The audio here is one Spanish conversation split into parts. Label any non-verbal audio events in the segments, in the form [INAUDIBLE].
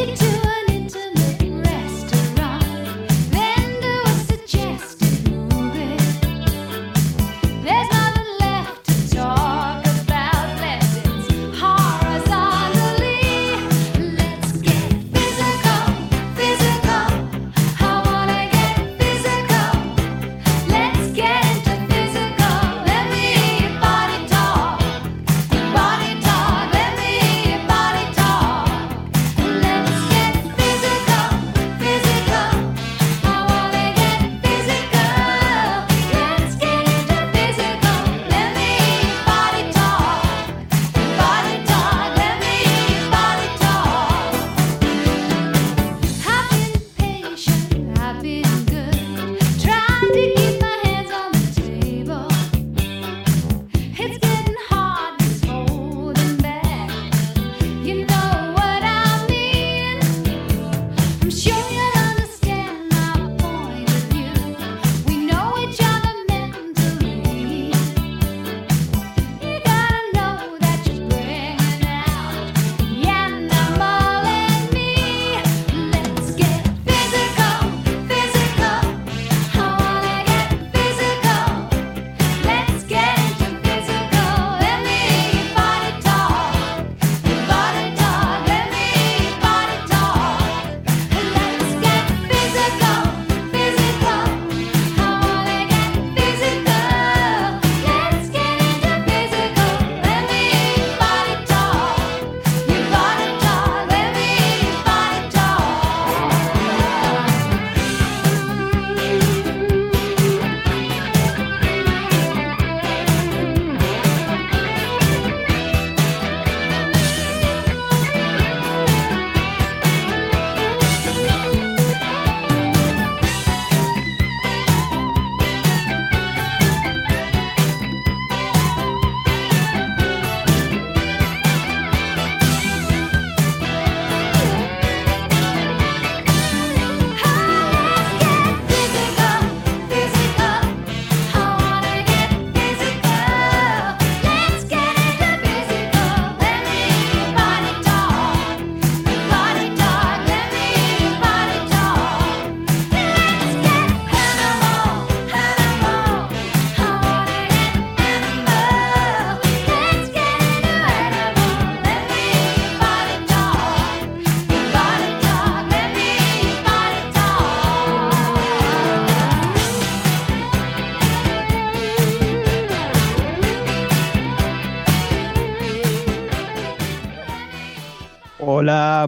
getting to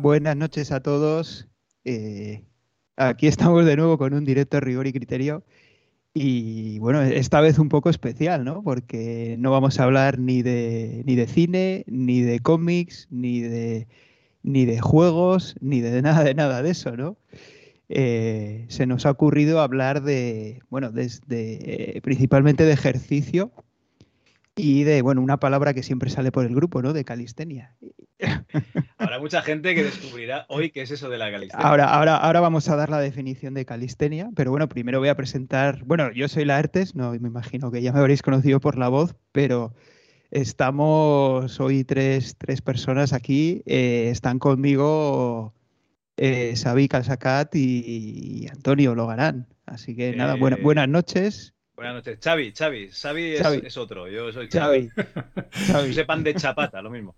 buenas noches a todos. Eh, aquí estamos de nuevo con un directo rigor y criterio. Y bueno, esta vez un poco especial, ¿no? Porque no vamos a hablar ni de, ni de cine, ni de cómics, ni de, ni de juegos, ni de nada de nada de eso, ¿no? Eh, se nos ha ocurrido hablar de, bueno, desde, principalmente de ejercicio y de, bueno, una palabra que siempre sale por el grupo, ¿no? De calistenia. [LAUGHS] Habrá mucha gente que descubrirá hoy qué es eso de la calistenia. Ahora, ahora, ahora vamos a dar la definición de calistenia, pero bueno, primero voy a presentar, bueno, yo soy la Artes, no me imagino que ya me habréis conocido por la voz, pero estamos hoy tres, personas aquí, eh, están conmigo eh, Xavi Calzacat y, Antonio Logarán. Así que nada, buena, eh, buenas noches. Buenas noches. Xavi, Xavi, Xavi, es, otro, yo soy Xavi. Xavi. [LAUGHS] Sepan de chapata, lo mismo.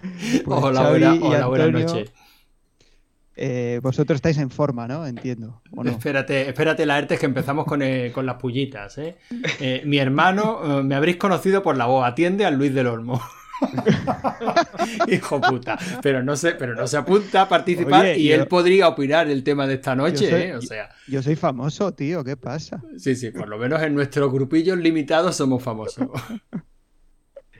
Pues hola, hola, buenas noches. Eh, vosotros estáis en forma, ¿no? Entiendo. Espérate, espérate, la ERTE, que empezamos con, eh, las pullitas. ¿eh? mi hermano, me habréis conocido por la voz, atiende al Luis del Olmo. [LAUGHS] [LAUGHS] Hijo puta. Pero no se, pero no se apunta a participar y él podría opinar el tema de esta noche, o sea. Yo soy famoso, tío, ¿qué pasa? Sí, sí, por lo menos en nuestros grupillos limitados somos famosos.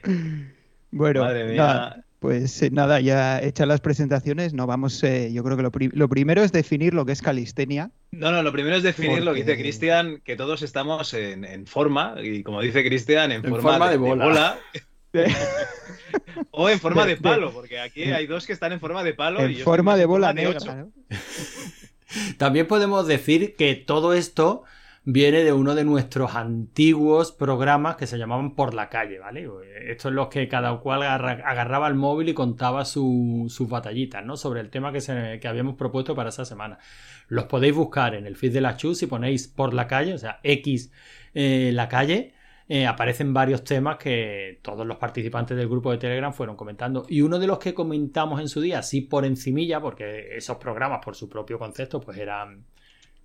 [LAUGHS] bueno, Madre mía. Pues eh, nada, ya hechas las presentaciones, no vamos, eh, yo creo que lo, primero es definir lo que es calistenia. No, no, lo primero es definir lo que dice Cristian, que todos estamos en, forma, y como dice Cristian, en, forma, de, bola. [LAUGHS] [LAUGHS] o en forma de palo, porque aquí hay dos que están en forma de palo. En forma de bola negra, [LAUGHS] También podemos decir que todo esto viene de uno de nuestros antiguos programas que se llamaban Por la calle, ¿vale? Esto es los que cada cual agarraba el móvil y contaba sus batallitas, ¿no? Sobre el tema que, se, que habíamos propuesto para esa semana. Los podéis buscar en el feed de la Chus si ponéis Por la calle, o sea, X eh, la calle. Eh, aparecen varios temas que todos los participantes del grupo de Telegram fueron comentando. Y uno de los que comentamos en su día, así por encimilla, porque esos programas por su propio concepto, pues eran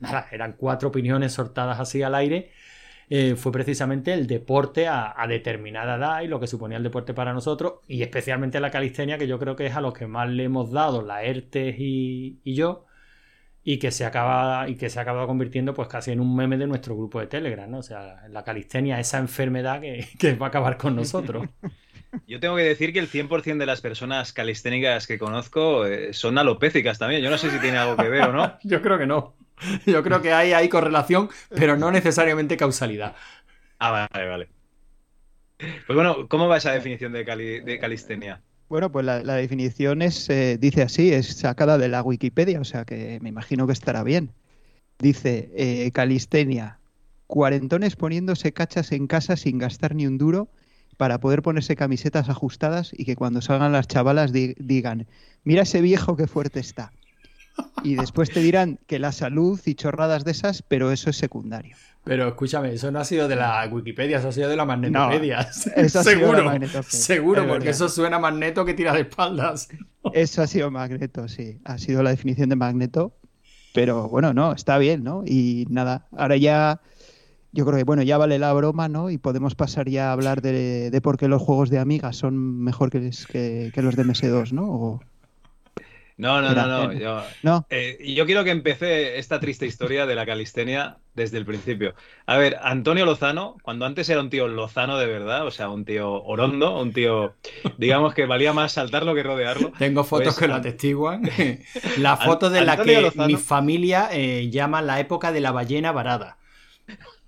nada, eran cuatro opiniones sortadas así al aire, eh, fue precisamente el deporte a, determinada edad y lo que suponía el deporte para nosotros, y especialmente la calistenia, que yo creo que es a los que más le hemos dado, la ERTES y, yo, y que se acaba y que se ha acabado convirtiendo pues casi en un meme de nuestro grupo de Telegram, ¿no? O sea, la calistenia, esa enfermedad que, [LAUGHS] va a acabar con nosotros. [LAUGHS] Yo tengo que decir que el 100% de las personas calisténicas que conozco eh, son alopécicas también. Yo no sé si tiene algo que ver o no. [LAUGHS] Yo creo que no. Yo creo que hay, hay correlación, pero no necesariamente causalidad. Ah, vale, vale. Pues bueno, ¿cómo va esa definición de, de calistenia? Bueno, pues la, definición es, eh, dice así, es sacada de la Wikipedia, o sea que me imagino que estará bien. Dice, eh, calistenia, cuarentones poniéndose cachas en casa sin gastar ni un duro para poder ponerse camisetas ajustadas y que cuando salgan las chavalas digan, mira ese viejo que fuerte está. Y después te dirán que la salud y chorradas de esas, pero eso es secundario. Pero escúchame, eso no ha sido de la Wikipedia, eso ha sido de la Magnetopedia. seguro, seguro, porque eso suena a Magneto que tira de espaldas. Eso ha sido Magneto, sí. Ha sido la definición de Magneto. Pero bueno, no, está bien, ¿no? Y nada, ahora ya yo creo que bueno, ya vale la broma, ¿no? Y podemos pasar ya a hablar de, por qué los juegos de Amiga son mejor que, que, los de MS2, ¿no? No, no, no, no. Eh, yo, quiero que empecé esta triste historia de la calistenia desde el principio. A ver, Antonio Lozano, cuando antes era un tío Lozano de verdad, o sea, un tío orondo, un tío, digamos que valía más saltarlo que rodearlo. Tengo fotos pues que lo atestiguan. [LAUGHS] la foto de la que mi familia eh, llama la época de la ballena varada.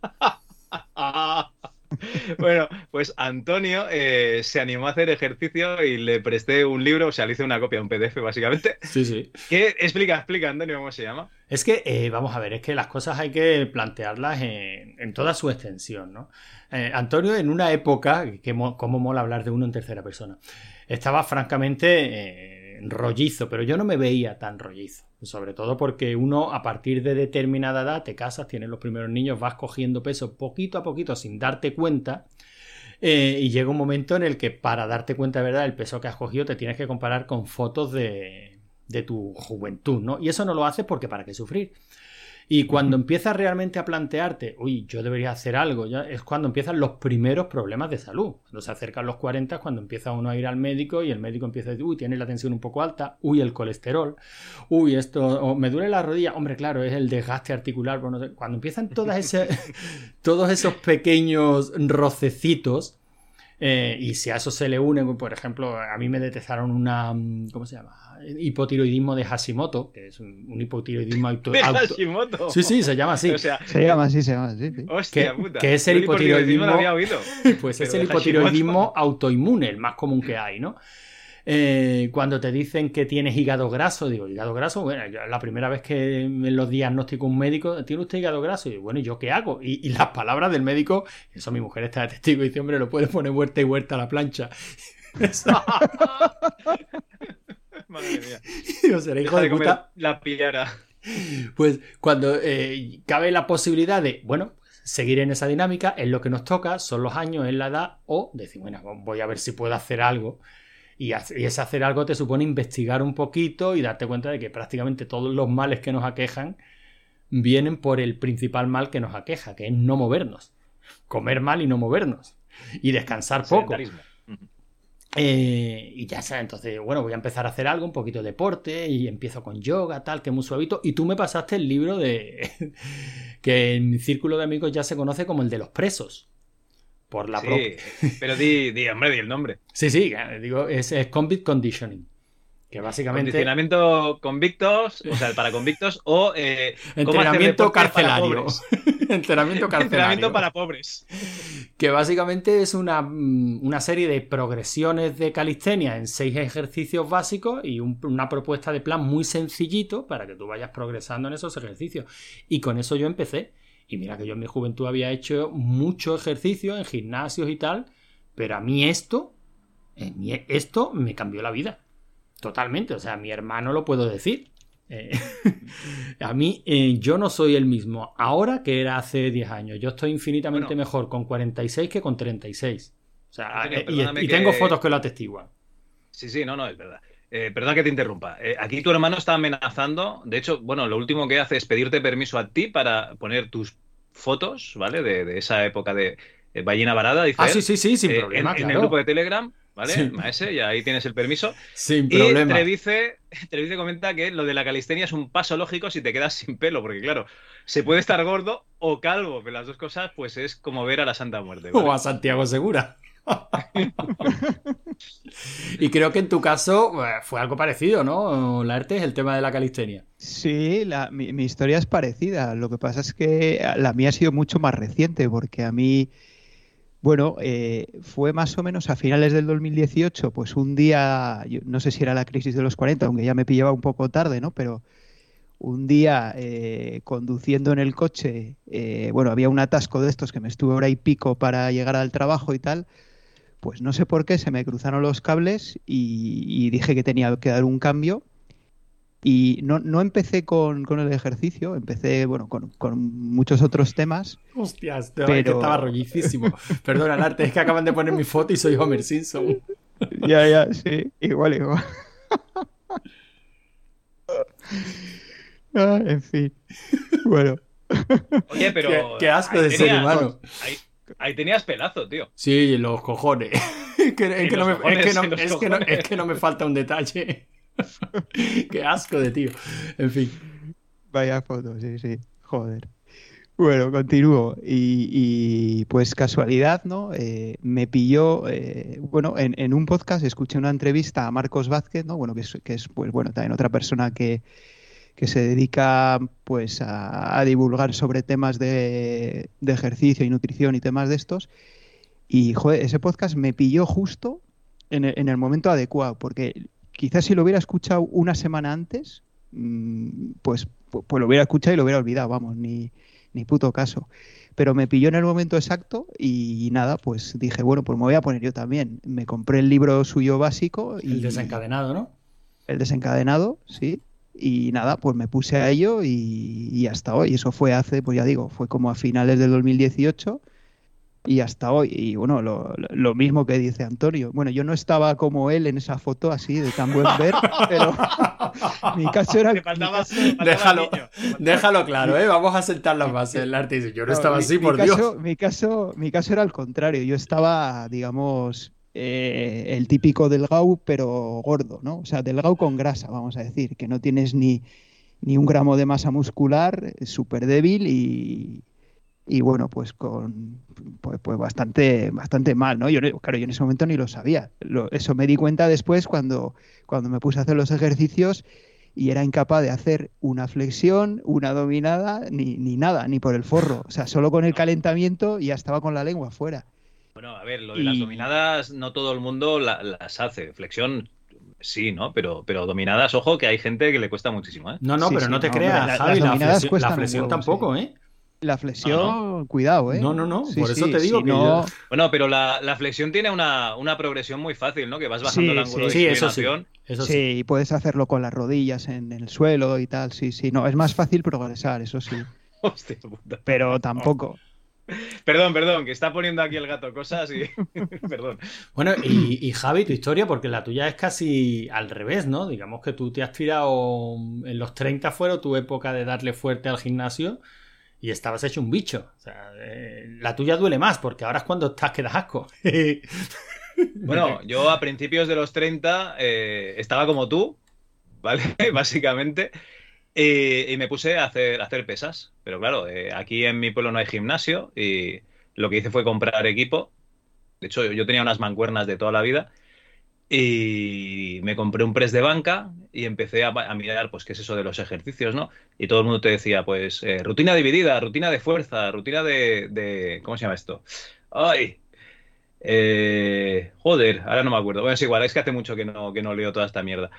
[LAUGHS] [LAUGHS] bueno, pues Antonio eh, se animó a hacer ejercicio y le presté un libro, o sea, le hice una copia, un PDF básicamente. Sí, sí. ¿Qué explica, explica, Antonio, cómo se llama? Es que, eh, vamos a ver, es que las cosas hay que plantearlas en, toda su extensión, ¿no? Eh, Antonio, en una época, que como mola hablar de uno en tercera persona, estaba francamente rollizo, pero yo no me veía tan rollizo. Sobre todo porque uno a partir de determinada edad te casas, tienes los primeros niños, vas cogiendo peso poquito a poquito sin darte cuenta. Eh, y llega un momento en el que para darte cuenta de verdad el peso que has cogido te tienes que comparar con fotos de, de tu juventud, ¿no? Y eso no lo haces porque para qué sufrir. Y cuando empiezas realmente a plantearte, uy, yo debería hacer algo, ya es cuando empiezan los primeros problemas de salud. Cuando se acercan los 40 es cuando empieza uno a ir al médico y el médico empieza a decir, uy, tiene la tensión un poco alta, uy, el colesterol, uy, esto, me duele la rodilla, hombre, claro, es el desgaste articular. cuando empiezan todas ese, [LAUGHS] todos esos pequeños rocecitos, eh, y si a eso se le une, por ejemplo, a mí me detectaron una, ¿cómo se llama? hipotiroidismo de Hashimoto, que es un, hipotiroidismo [LAUGHS] auto, ¿De Hashimoto? Sí, sí, se llama así. se llama así, se llama así. Hostia, puta. Que es el hipotiroidismo. había oído. [LAUGHS] Pues es el hipotiroidismo autoinmune, el más común que hay, ¿no? Eh, cuando te dicen que tienes hígado graso, digo, hígado graso, bueno, la primera vez que me lo diagnostica un médico, ¿tiene usted hígado graso? Y digo, bueno, ¿y yo qué hago? Y, las palabras del médico, eso mi mujer está de testigo y dice, hombre, lo puedes poner vuelta y vuelta a la plancha. [LAUGHS] Madre mía. [LAUGHS] hijo de, puta. La pillara. Pues cuando eh, cabe la posibilidad de, bueno, seguir en esa dinámica, es lo que nos toca, son los años, es la edad, o decir, bueno, voy a ver si puedo hacer algo. Y, ese hacer algo te supone investigar un poquito y darte cuenta de que prácticamente todos los males que nos aquejan vienen por el principal mal que nos aqueja, que es no movernos. Comer mal y no movernos. Y descansar poco. Eh, y ya está, entonces, bueno, voy a empezar a hacer algo, un poquito de deporte, y empiezo con yoga, tal, que es muy suavito. Y tú me pasaste el libro de. [LAUGHS] que en mi círculo de amigos ya se conoce como el de los presos. Por la sí, Pero di, di, hombre, di el nombre. Sí, sí, digo, es, es Convict Conditioning. Que básicamente. Condicionamiento convictos, o sea, para convictos, o. Eh, entrenamiento carcelario. [LAUGHS] entrenamiento [LAUGHS] carcelario. entrenamiento para pobres. Que básicamente es una, mm, una, serie de progresiones de calistenia en seis ejercicios básicos y una propuesta de plan muy sencillito para que tú vayas progresando en esos ejercicios. Y con eso yo empecé. Y mira que yo en mi juventud había hecho mucho ejercicio en gimnasios y tal, pero a mí esto, esto me cambió la vida. Totalmente. O sea, mi hermano lo puedo decir. Eh, [LAUGHS] a mí, eh, yo no soy el mismo ahora que era hace 10 años. Yo estoy infinitamente mejor con 46 que con 36. O sea, eh, y, tengo fotos que lo atestiguan. Sí, sí, no, no, es verdad. Perdón que te interrumpa. aquí tu hermano está amenazando. De hecho, bueno, lo último que hace es pedirte permiso a ti para poner tus fotos, ¿vale? De, esa época de ballena varada. ah, sí, sí, sí, sin problema. En, el grupo de Telegram. ¿vale? Maese, y ahí tienes el permiso. Sin problema. Y Trevice, Trevice comenta que lo de la calistenia es un paso lógico si te quedas sin pelo, porque claro, se puede estar gordo o calvo, pero las dos cosas, pues es como ver a la Santa Muerte. O a Santiago Segura. Y creo que en tu caso eh, fue algo parecido, ¿no? La arte es el tema de la calistenia. Sí, mi, mi, historia es parecida. Lo que pasa es que la mía ha sido mucho más reciente, porque a mí bueno, eh, fue más o menos a finales del 2018, pues un día, no sé si era la crisis de los 40, aunque ya me pillaba un poco tarde, ¿no? Pero un día eh, conduciendo en el coche, bueno, había un atasco de estos que me estuve hora y pico para llegar al trabajo y tal, pues no sé por qué se me cruzaron los cables y dije que tenía que dar un cambio y no, no empecé con, el ejercicio, empecé bueno con, muchos otros temas. Hostias, pero... que estaba rollísimo. Perdona, arte, es que acaban de poner mi foto y soy Homer Simpson. ya, ya, sí, igual, igual. Ah, en fin. Bueno. Oye, pero. Qué, asco de ser humano. Ahí, tenías pelazo, tío. Sí, los [LAUGHS] cojones. es, que, no me falta un detalle. [LAUGHS] Qué asco de tío. En fin. Vaya foto, sí, sí. Joder. Bueno, continúo. Y, pues casualidad, ¿no? Eh, me pilló, eh, bueno, en, un podcast escuché una entrevista a Marcos Vázquez, ¿no? Bueno, que es, que es pues bueno, también otra persona que, que se dedica pues a, divulgar sobre temas de, de, ejercicio y nutrición y temas de estos. Y joder, ese podcast me pilló justo en el, en el momento adecuado, porque Quizás si lo hubiera escuchado una semana antes, mm, pues, pues, lo hubiera escuchado y lo hubiera olvidado, vamos, ni, ni puto caso. Pero me pilló en el momento exacto y nada, pues dije, bueno, pues me voy a poner yo también. Me compré el libro suyo básico. Y, el desencadenado, ¿no? El desencadenado, sí. Y nada, pues me puse a ello y, y hasta hoy. Eso fue hace, pues ya digo, fue como a finales del 2018 y hasta hoy. Y bueno, lo, lo, mismo que dice Antonio. Bueno, yo no estaba como él en esa foto así de tan buen ver, [LAUGHS] pero mi caso era. déjalo, déjalo claro, ¿eh? Vamos a sentar las bases del arte. Yo no, estaba así, por Dios. Mi caso, mi caso era al contrario. Yo estaba, digamos, eh, el típico delgado, pero gordo, ¿no? O sea, delgado con grasa, vamos a decir, que no tienes ni, ni un gramo de masa muscular, súper débil y, y bueno, pues con pues, pues, bastante, bastante mal, ¿no? Yo, claro, yo en ese momento ni lo sabía. eso me di cuenta después cuando, cuando me puse a hacer los ejercicios y era incapaz de hacer una flexión, una dominada, ni, ni nada, ni por el forro. O sea, solo con el calentamiento ya estaba con la lengua fuera. Bueno, a ver, lo de las dominadas no todo el mundo las hace. Flexión sí, ¿no? Pero, pero dominadas, ojo, que hay gente que le cuesta muchísimo, ¿eh? No, no, pero no te creas, Javi, la, flexión, tampoco, ¿eh? La flexión, cuidado, ¿eh? No, no, no. Por eso te digo que. Bueno, pero la, flexión tiene una, progresión muy fácil, ¿no? Que vas bajando el ángulo de sí, eso sí. Eso sí, y puedes hacerlo con las rodillas en, el suelo y tal. Sí, sí. No, es más fácil progresar, eso sí. [LAUGHS] Hostia puta. Pero tampoco. [LAUGHS] Perdón, perdón, que está poniendo aquí el gato cosas y. [LAUGHS] perdón. Bueno, y, y, Javi, tu historia, porque la tuya es casi al revés, ¿no? Digamos que tú te has tirado. En los 30 fueron tu época de darle fuerte al gimnasio y estabas hecho un bicho. O sea, eh, la tuya duele más porque ahora es cuando estás que das asco. [LAUGHS] bueno, yo a principios de los 30 eh, estaba como tú, ¿vale? Básicamente. Y me puse a hacer, pesas. Pero claro, eh, aquí en mi pueblo no hay gimnasio y lo que hice fue comprar equipo. De hecho, yo tenía unas mancuernas de toda la vida y me compré un press de banca y empecé a, mirar, pues, qué es eso de los ejercicios, ¿no? Y todo el mundo te decía, pues, eh, rutina dividida, rutina de fuerza, rutina de, ¿Cómo se llama esto? ¡Ay! Eh, joder, ahora no me acuerdo. Bueno, es igual, es que hace mucho que no, que no leo toda esta mierda.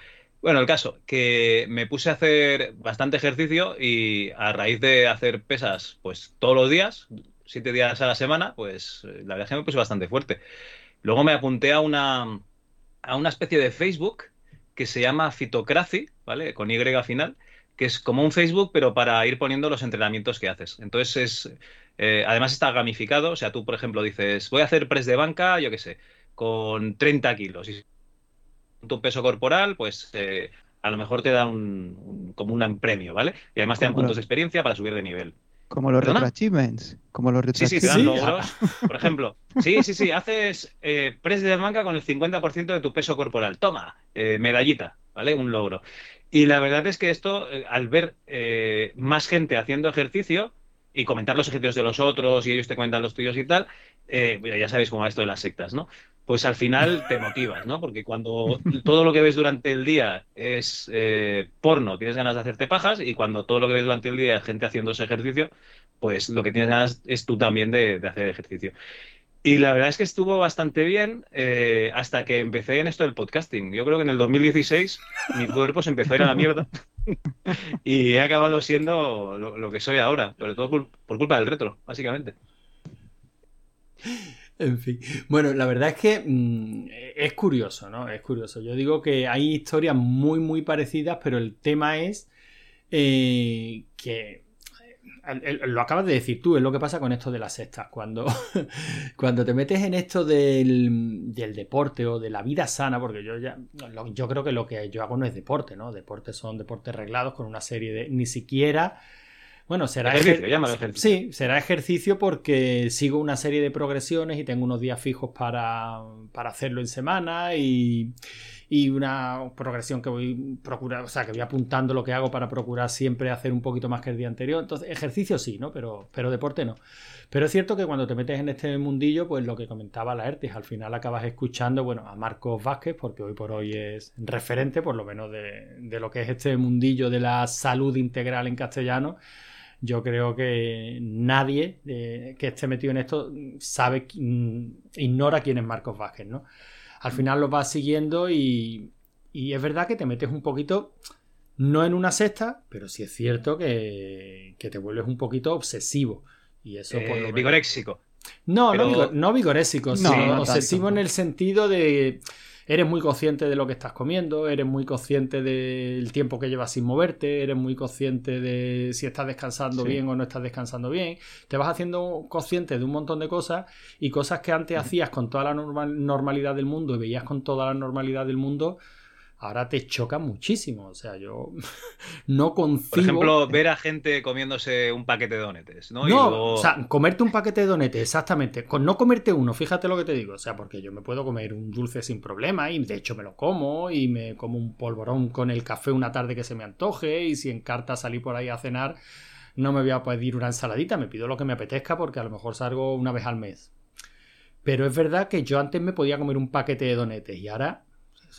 Bueno, el caso, que me puse a hacer bastante ejercicio y a raíz de hacer pesas, pues todos los días, siete días a la semana, pues eh, la verdad es que me puse bastante fuerte. Luego me apunté a una, a una especie de Facebook que se llama Fitocracy, ¿vale? Con Y final, que es como un Facebook, pero para ir poniendo los entrenamientos que haces. Entonces es, eh, además está gamificado, o sea, tú, por ejemplo, dices, voy a hacer press de banca, yo qué sé, con 30 kilos. Tu peso corporal, pues eh, a lo mejor te da un, como un premio, ¿vale? Y además te dan puntos de experiencia para subir de nivel. Como los retro achievements. Como los sí, sí, te dan logros. Por ejemplo, sí, sí, sí, haces eh, press de banca con el 50% de tu peso corporal. Toma, eh, medallita, ¿vale? Un logro. Y la verdad es que esto, eh, al ver más gente haciendo ejercicio y comentar los ejercicios de los otros y ellos te comentan los tuyos y tal, ya sabéis cómo va esto de las sectas, ¿no? pues al final te motivas, ¿no? Porque cuando todo lo que ves durante el día es eh, porno, tienes ganas de hacerte pajas, y cuando todo lo que ves durante el día es gente haciendo ese ejercicio, pues lo que tienes ganas es tú también de, hacer ejercicio. Y la verdad es que estuvo bastante bien eh, hasta que empecé en esto del podcasting. Yo creo que en el 2016 mi cuerpo se empezó a ir a la mierda [LAUGHS] y he acabado siendo lo, que soy ahora, sobre todo por culpa del retro, básicamente. En fin. Bueno, la verdad es que mm, es curioso, ¿no? Es curioso. Yo digo que hay historias muy, muy parecidas, pero el tema es eh, que lo acabas de decir tú, es lo que pasa con esto de las sextas. Cuando, [LAUGHS] cuando te metes en esto del, del, deporte o de la vida sana, porque yo ya yo creo que lo que yo hago no es deporte, ¿no? Deportes son deportes reglados con una serie de. ni siquiera bueno, será ejercicio, Sí, será ejercicio porque sigo una serie de progresiones y tengo unos días fijos para, hacerlo en semana y, una progresión que voy procurar, o sea, que voy apuntando lo que hago para procurar siempre hacer un poquito más que el día anterior. Entonces, ejercicio sí, ¿no? Pero, pero deporte no. Pero es cierto que cuando te metes en este mundillo, pues lo que comentaba la Ertis, al final acabas escuchando, bueno, a Marcos Vázquez, porque hoy por hoy es referente, por lo menos de, de lo que es este mundillo de la salud integral en castellano yo creo que nadie eh, que esté metido en esto sabe, mm, ignora quién es Marcos Vázquez, ¿no? Al final lo vas siguiendo y, es verdad que te metes un poquito, no en una sexta, pero sí es cierto que, te vuelves un poquito obsesivo. Y eso por lo eh, Vigoréxico. No, no, no vigorésico, sino obsesivo en el sentido de eres muy consciente de lo que estás comiendo, eres muy consciente del tiempo que llevas sin moverte, eres muy consciente de si estás descansando bien o no estás descansando bien, te vas haciendo consciente de un montón de cosas y cosas que antes hacías con toda la normalidad del mundo y veías con toda la normalidad del mundo, ahora te choca muchísimo. O sea, yo [LAUGHS] no concibo... Por ejemplo, ver a gente comiéndose un paquete de donetes, ¿no? No, o sea, comerte un paquete de donetes, exactamente. Con no comerte uno, fíjate lo que te digo. O sea, porque yo me puedo comer un dulce sin problema y de hecho me lo como y me como un polvorón con el café una tarde que se me antoje y si en carta salí por ahí a cenar, no me voy a pedir una ensaladita, me pido lo que me apetezca porque a lo mejor salgo una vez al mes. Pero es verdad que yo antes me podía comer un paquete de donetes y ahora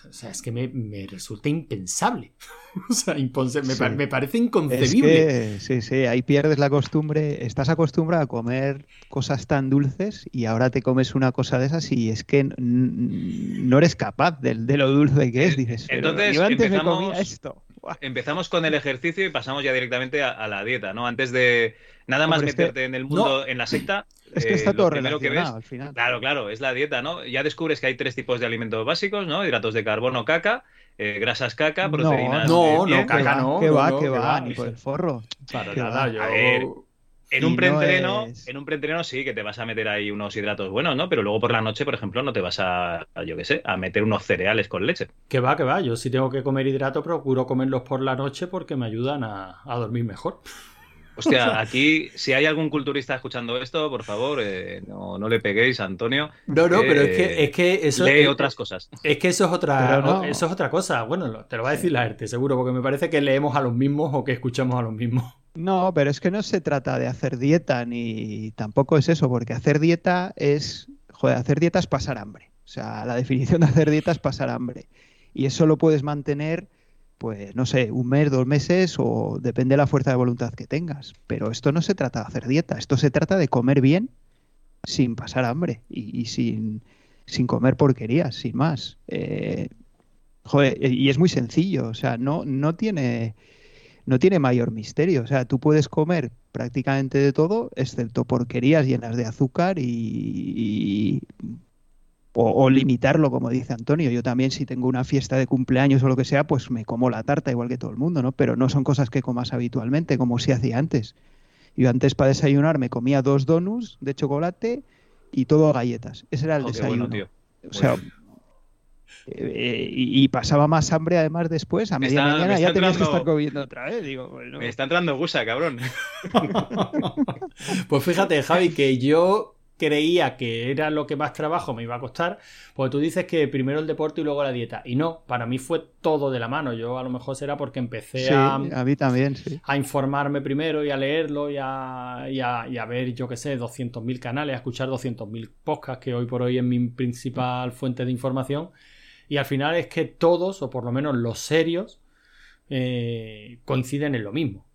o sea, es que me, resulta impensable. [LAUGHS] o sea, me, parece inconcebible. sí, sí, ahí pierdes la costumbre. Estás acostumbrado a comer cosas tan dulces y ahora te comes una cosa de esas y es que no eres capaz de, lo dulce que es. Dices, Entonces, yo antes me comía esto. Empezamos con el ejercicio y pasamos ya directamente a, la dieta, ¿no? Antes de nada más meterte en el mundo, en la secta, es que está eh, todo relacionado al final. Claro, claro, es la dieta, ¿no? Ya descubres que hay tres tipos de alimentos básicos, ¿no? Hidratos de carbono, caca, eh, grasas caca, proteínas. No, no, caca no. Que va, que va, ni por el forro. Para nada, yo. En un preentreno, en un preentreno sí que te vas a meter ahí unos hidratos buenos, ¿no? Pero luego por la noche, por ejemplo, no te vas a, yo qué sé, a meter unos cereales con leche. Que va, que va. Yo si tengo que comer hidrato, procuro comerlos por la noche porque me ayudan a, a dormir mejor. [LAUGHS] Hostia, aquí, si hay algún culturista escuchando esto, por favor, eh, no, le peguéis a Antonio. No, no, pero es que, es que eso. Lee otras cosas. Es que eso es otra, eso es otra cosa. Bueno, te lo va a decir la ERTE, seguro, porque me parece que leemos a los mismos o que escuchamos a los mismos. No, pero es que no se trata de hacer dieta, ni tampoco es eso, porque hacer dieta es. Joder, hacer dieta es pasar hambre. O sea, la definición de hacer dieta es pasar hambre. Y eso lo puedes mantener pues no sé, un mes, dos meses o depende de la fuerza de voluntad que tengas. Pero esto no se trata de hacer dieta, esto se trata de comer bien sin pasar hambre y, sin, sin, comer porquerías, sin más. Eh, Joder, y es muy sencillo, o sea, no, no tiene no tiene mayor misterio. O sea, tú puedes comer prácticamente de todo, excepto porquerías llenas de azúcar y, o, limitarlo, como dice Antonio. Yo también, si tengo una fiesta de cumpleaños o lo que sea, pues me como la tarta igual que todo el mundo, ¿no? Pero no son cosas que comas habitualmente, como se hacía antes. Yo antes para desayunar me comía dos donuts de chocolate y todo galletas. Ese era el desayuno. O sea, eh, y, pasaba más hambre además después, a media mañana ya tenías que estar comiendo otra vez. Digo, Me está entrando gusa, cabrón. [LAUGHS] pues fíjate, Javi, que yo creía que era lo que más trabajo me iba a costar, porque tú dices que primero el deporte y luego la dieta. Y no, para mí fue todo de la mano. Yo a lo mejor será porque empecé a, a, mí también, a informarme primero y a leerlo y a, y a, ver, yo qué sé, 200.000 canales, a escuchar 200.000 podcasts, que hoy por hoy es mi principal fuente de información. Y al final es que todos, o por lo menos los serios, eh, coinciden en lo mismo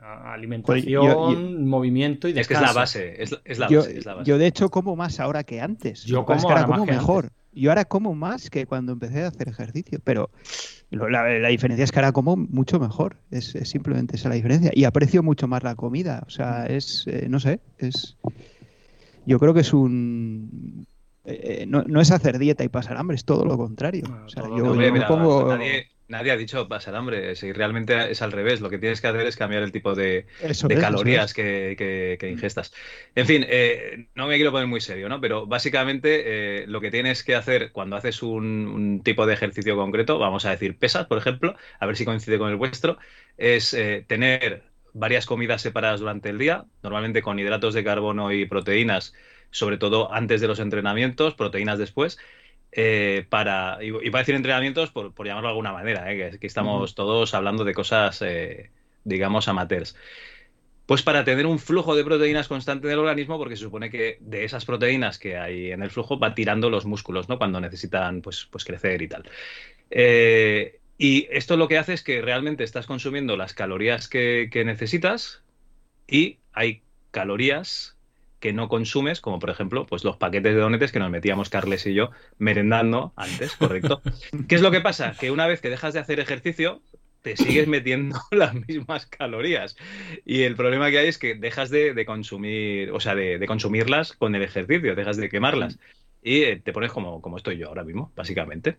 alimentación, movimiento y descanso. Es que es la base, es, la, base, yo, de hecho como más ahora que antes. Yo como, ahora como mejor. Yo ahora como más que cuando empecé a hacer ejercicio, pero la, diferencia es que ahora como mucho mejor. Es, simplemente esa la diferencia. Y aprecio mucho más la comida. O sea, es, eh, no sé, es... Yo creo que es un... Eh, no, no, es hacer dieta y pasar hambre, es todo lo contrario. o sea, yo, me pongo... Nadie ha dicho pasar hambre, si realmente es al revés, lo que tienes que hacer es cambiar el tipo de, calorías que, ingestas. En fin, eh, no me quiero poner muy serio, ¿no? Pero básicamente eh, lo que tienes que hacer cuando haces un, tipo de ejercicio concreto, vamos a decir pesas, por ejemplo, a ver si coincide con el vuestro, es tener varias comidas separadas durante el día, normalmente con hidratos de carbono y proteínas, sobre todo antes de los entrenamientos, proteínas después, eh, para, y, para decir entrenamientos, por, llamarlo de alguna manera, eh, que, estamos todos hablando de cosas, eh, digamos, amateurs. Pues para tener un flujo de proteínas constante en el organismo, porque se supone que de esas proteínas que hay en el flujo va tirando los músculos, ¿no? Cuando necesitan, pues, pues crecer y tal. y esto lo que hace es que realmente estás consumiendo las calorías que, que necesitas y hay calorías que no consumes, como por ejemplo, pues los paquetes de donetes que nos metíamos Carles y yo merendando antes, correcto. ¿Qué es lo que pasa? Que una vez que dejas de hacer ejercicio, te sigues metiendo [LAUGHS] las mismas calorías. Y el problema que hay es que dejas de, consumir, o sea, de, consumirlas con el ejercicio, dejas de quemarlas. Y eh, te pones como, como estoy yo ahora mismo, básicamente.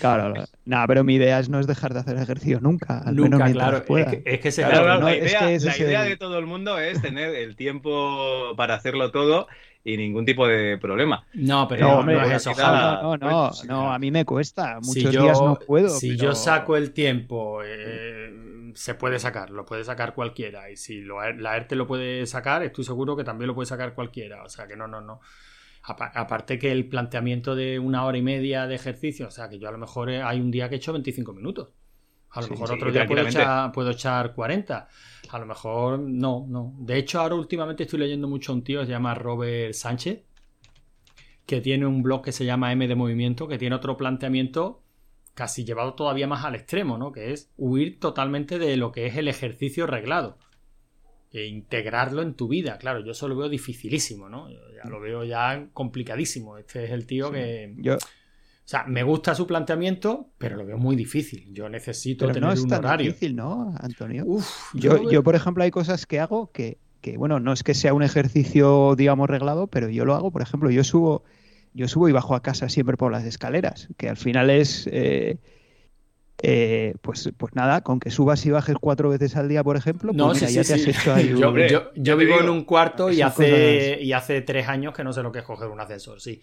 Claro, nada, pero mi idea es no es dejar de hacer ejercicio nunca, al nunca, menos claro. Pueda. Es que, la idea, de todo el mundo es tener el tiempo para hacerlo todo y ningún tipo de problema. No, pero no, es eso. No, no, no, a mí me cuesta. Muchos días no puedo. Si yo saco el tiempo, eh, se puede sacar, lo puede sacar cualquiera. Y si la ERTE lo puede sacar, estoy seguro que también lo puede sacar cualquiera. O sea que no, no, no. Aparte que el planteamiento de una hora y media de ejercicio, o sea, que yo a lo mejor eh, hay un día que he hecho 25 minutos. A lo mejor otro día puedo echar, puedo echar 40. A lo mejor no, no. De hecho, ahora últimamente estoy leyendo mucho a un tío, se llama Robert Sánchez, que tiene un blog que se llama M de Movimiento, que tiene otro planteamiento casi llevado todavía más al extremo, ¿no? Que es huir totalmente de lo que es el ejercicio reglado e integrarlo en tu vida. Claro, yo eso lo veo dificilísimo, ¿no? ya lo veo ya complicadísimo. Este es el tío que... Yo... O sea, me gusta su planteamiento, pero lo veo muy difícil. Yo necesito tener no es un tan horario. difícil, ¿no, Antonio? yo, yo, por ejemplo, hay cosas que hago que, que, bueno, no es que sea un ejercicio, digamos, reglado, pero yo lo hago. Por ejemplo, yo subo, yo subo y bajo a casa siempre por las escaleras, que al final es... Eh, eh, pues, pues nada, con que subas y bajes cuatro veces al día, por ejemplo, pues ya te has hecho [LAUGHS] ahí yo, vivo en un cuarto y hace, y hace tres años que no sé lo que es coger un ascensor, sí.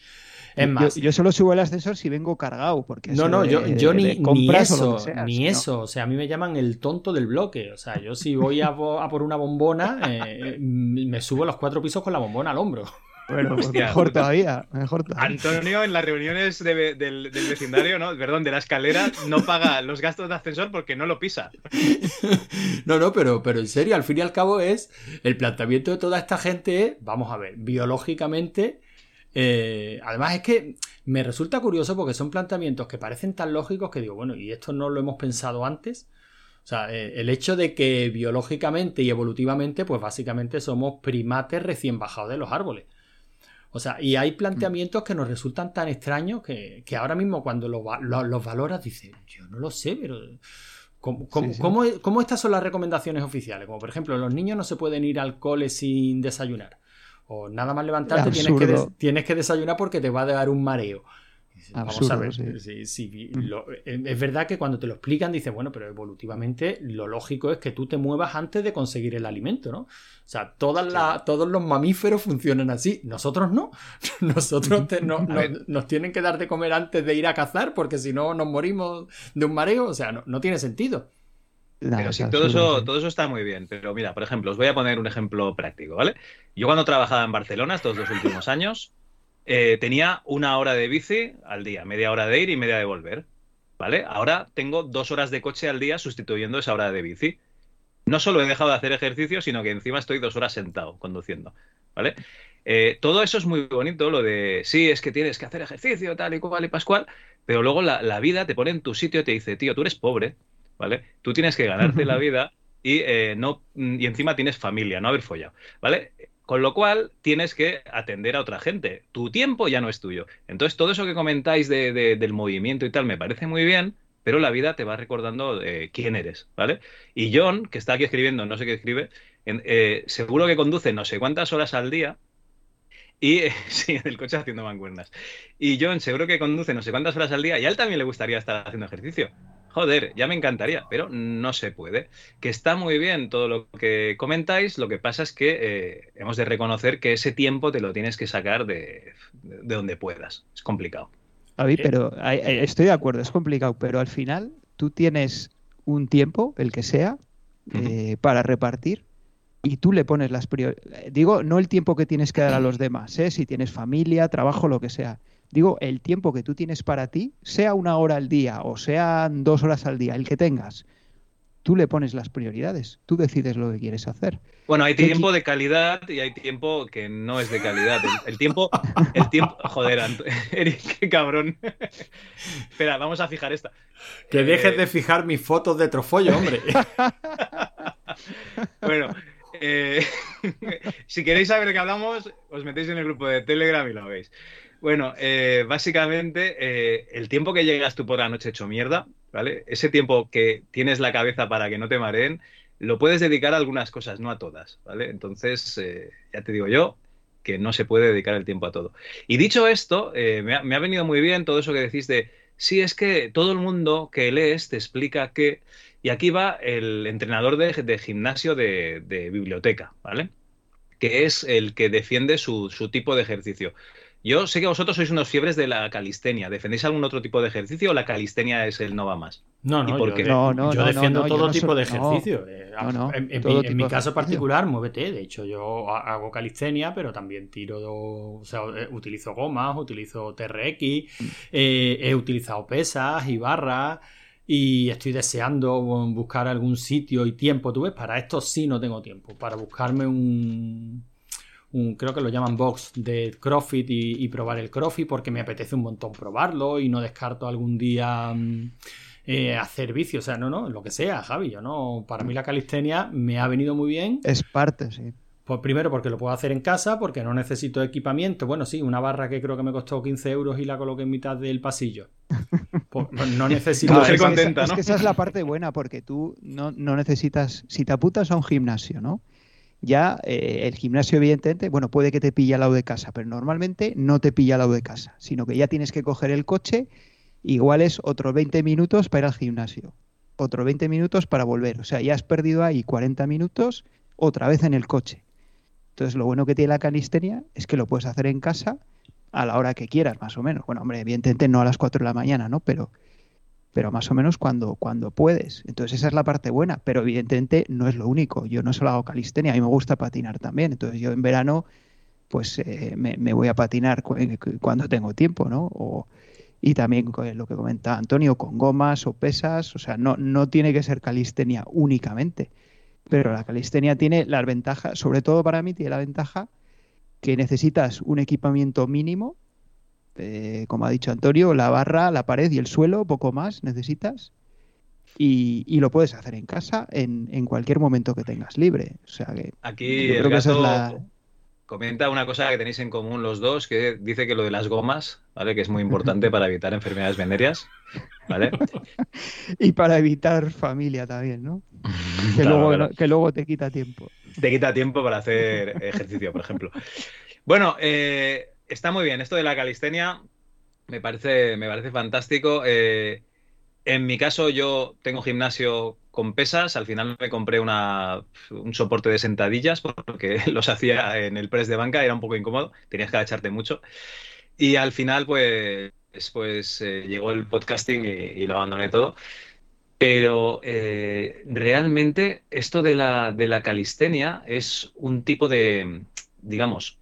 Es más, yo, solo subo el ascensor si vengo cargado, porque no, no, yo, ni, ni, eso, ni eso, o sea, a mí me llaman el tonto del bloque, o sea, yo si voy a, por una bombona, eh, [LAUGHS] me subo los cuatro pisos con la bombona al hombro. Bueno, pues mejor todavía, mejor Antonio en las reuniones del, vecindario, ¿no? Perdón, de la escalera, no paga los gastos de ascensor porque no lo pisa. [LAUGHS] No, no, pero, pero en serio, al fin y al cabo es el planteamiento de toda esta gente, vamos a ver, biológicamente, eh, además es que me resulta curioso porque son planteamientos que parecen tan lógicos que digo, bueno, ¿y esto no lo hemos pensado antes? O sea, eh, el hecho de que biológicamente y evolutivamente, pues básicamente somos primates recién bajados de los árboles. O sea, y hay planteamientos que nos resultan tan extraños que, ahora mismo cuando los valoras dices, yo no lo sé, pero... ¿Cómo, estas son las recomendaciones oficiales? Como por ejemplo, los niños no se pueden ir al cole sin desayunar. O nada más levantarte tienes que, tienes que desayunar porque te va a dar un mareo. Vamos a ver. es verdad que cuando te lo explican, dices, bueno, pero evolutivamente lo lógico es que tú te muevas antes de conseguir el alimento, ¿no? O sea, todas todos los mamíferos funcionan así. Nosotros no. [LAUGHS] Nosotros [LAUGHS] nos tienen que dar de comer antes de ir a cazar, porque si no nos morimos de un mareo. O sea, no, tiene sentido. pero sí, todo eso, todo eso está muy bien. Pero mira, por ejemplo, os voy a poner un ejemplo práctico, ¿vale? Yo cuando trabajaba en Barcelona estos dos últimos años, eh, tenía una hora de bici al día, media hora de ir y media de volver. ¿Vale? Ahora tengo dos horas de coche al día sustituyendo esa hora de bici. No solo he dejado de hacer ejercicio, sino que encima estoy dos horas sentado conduciendo. ¿Vale? Eh, todo eso es muy bonito, lo de sí, es que tienes que hacer ejercicio, tal y cual y pascual, pero luego la, vida te pone en tu sitio y te dice, tío, tú eres pobre, ¿vale? Tú tienes que ganarte la [LAUGHS] vida y, eh, no, y encima tienes familia, no haber follado, ¿vale? Con lo cual tienes que atender a otra gente. Tu tiempo ya no es tuyo. Entonces, todo eso que comentáis del movimiento y tal me parece muy bien, pero la vida te va recordando eh, quién eres, ¿vale? Y John, que está aquí escribiendo, no sé qué escribe, eh, seguro que conduce no sé cuántas horas al día. Y [LAUGHS] sí, en el coche haciendo mancuernas. Y John, seguro que conduce no sé cuántas horas al día y a él también le gustaría estar haciendo ejercicio joder, ya me encantaría, pero no se puede. Que está muy bien todo lo que comentáis, lo que pasa es que eh, hemos de reconocer que ese tiempo te lo tienes que sacar de, donde puedas. Es complicado. A mí, pero estoy de acuerdo, es complicado, pero al final tú tienes un tiempo, el que sea, eh, para repartir y tú le pones las prioridades. Digo, no el tiempo que tienes que dar a los demás, ¿eh? si tienes familia, trabajo, lo que sea. Digo, el tiempo que tú tienes para ti, sea una hora al día o sean dos horas al día, el que tengas, tú le pones las prioridades, tú decides lo que quieres hacer. Bueno, hay tiempo de calidad y hay tiempo que no es de calidad. El, tiempo, el tiempo, [LAUGHS] joder, [LAUGHS] Eric, qué cabrón. [LAUGHS] Espera, vamos a fijar esta. Que dejes de fijar mis fotos de trofollo, hombre. bueno, eh, si queréis saber de qué hablamos, os metéis en el grupo de Telegram y lo veis. Bueno, eh, básicamente, eh, el tiempo que llegas tú por la noche hecho mierda, ¿vale? Ese tiempo que tienes la cabeza para que no te mareen, lo puedes dedicar a algunas cosas, no a todas, ¿vale? Entonces, eh, ya te digo yo que no se puede dedicar el tiempo a todo. Y dicho esto, me ha, venido muy bien todo eso que decís de, sí, es que todo el mundo que lees te explica que, y aquí va el entrenador de, gimnasio de, biblioteca, ¿vale? Que es el que defiende su, su tipo de ejercicio. Yo sé que vosotros sois unos fiebres de la calistenia. ¿Defendéis algún otro tipo de ejercicio o la calistenia es el no va más? No, no, yo, defiendo todo tipo de ejercicio. En, mi, caso particular, muévete. De hecho, yo hago calistenia, pero también tiro, o sea, eh, utilizo gomas, utilizo TRX, eh, he utilizado pesas y barras y estoy deseando buscar algún sitio y tiempo. Tú ves, para esto sí no tengo tiempo. Para buscarme un creo que lo llaman box de CrossFit y, probar el CrossFit porque me apetece un montón probarlo y no descarto algún día mm, eh, hacer vicio, o sea, no, no, lo que sea, Javi, yo no, para mí la calistenia me ha venido muy bien. Es parte, sí. Pues primero porque lo puedo hacer en casa, porque no necesito equipamiento. Bueno, sí, una barra que creo que me costó 15 euros y la coloqué en mitad del pasillo. [LAUGHS] Pues, pues no necesito... es, contenta, es que esa es la parte buena, porque tú no, no necesitas... Si te apuntas a un gimnasio, ¿no? Ya eh, el gimnasio, evidentemente, bueno, puede que te pille al lado de casa, pero normalmente no te pilla al lado de casa, sino que ya tienes que coger el coche, igual es otros 20 minutos para ir al gimnasio, otros 20 minutos para volver. O sea, ya has perdido ahí 40 minutos otra vez en el coche. Entonces, lo bueno que tiene la calistenia es que lo puedes hacer en casa a la hora que quieras, más o menos. Bueno, hombre, evidentemente no a las 4 de la mañana, ¿no? Pero pero más o menos cuando, cuando puedes. Entonces esa es la parte buena, pero evidentemente no es lo único. Yo no solo hago calistenia, a mí me gusta patinar también. Entonces yo en verano pues eh, me, voy a patinar eh, cuando tengo tiempo, ¿no? O, y también lo que comenta Antonio, con gomas o pesas, o sea, no, no tiene que ser calistenia únicamente, pero la calistenia tiene las ventajas, sobre todo para mí tiene la ventaja que necesitas un equipamiento mínimo eh, como ha dicho Antonio, la barra, la pared y el suelo, poco más necesitas. Y, lo puedes hacer en casa en, cualquier momento que tengas libre. O sea que aquí el gato, comenta una cosa que tenéis en común los dos, que dice que lo de las gomas, ¿vale? Que es muy importante para evitar enfermedades venéreas, ¿vale? [LAUGHS] y para evitar familia también, ¿no? Que, luego, que luego te quita tiempo. Te quita tiempo para hacer ejercicio, por ejemplo. Bueno, eh, está muy bien. Esto de la calistenia me parece, me parece fantástico. Eh, en mi caso, yo tengo gimnasio con pesas. Al final me compré un soporte de sentadillas porque [LAUGHS] los hacía en el press de banca, era un poco incómodo, tenías que agacharte mucho. Y al final, pues, pues eh, llegó el podcasting y, lo abandoné todo. Pero eh, realmente esto de la, de la calistenia es un tipo de, digamos,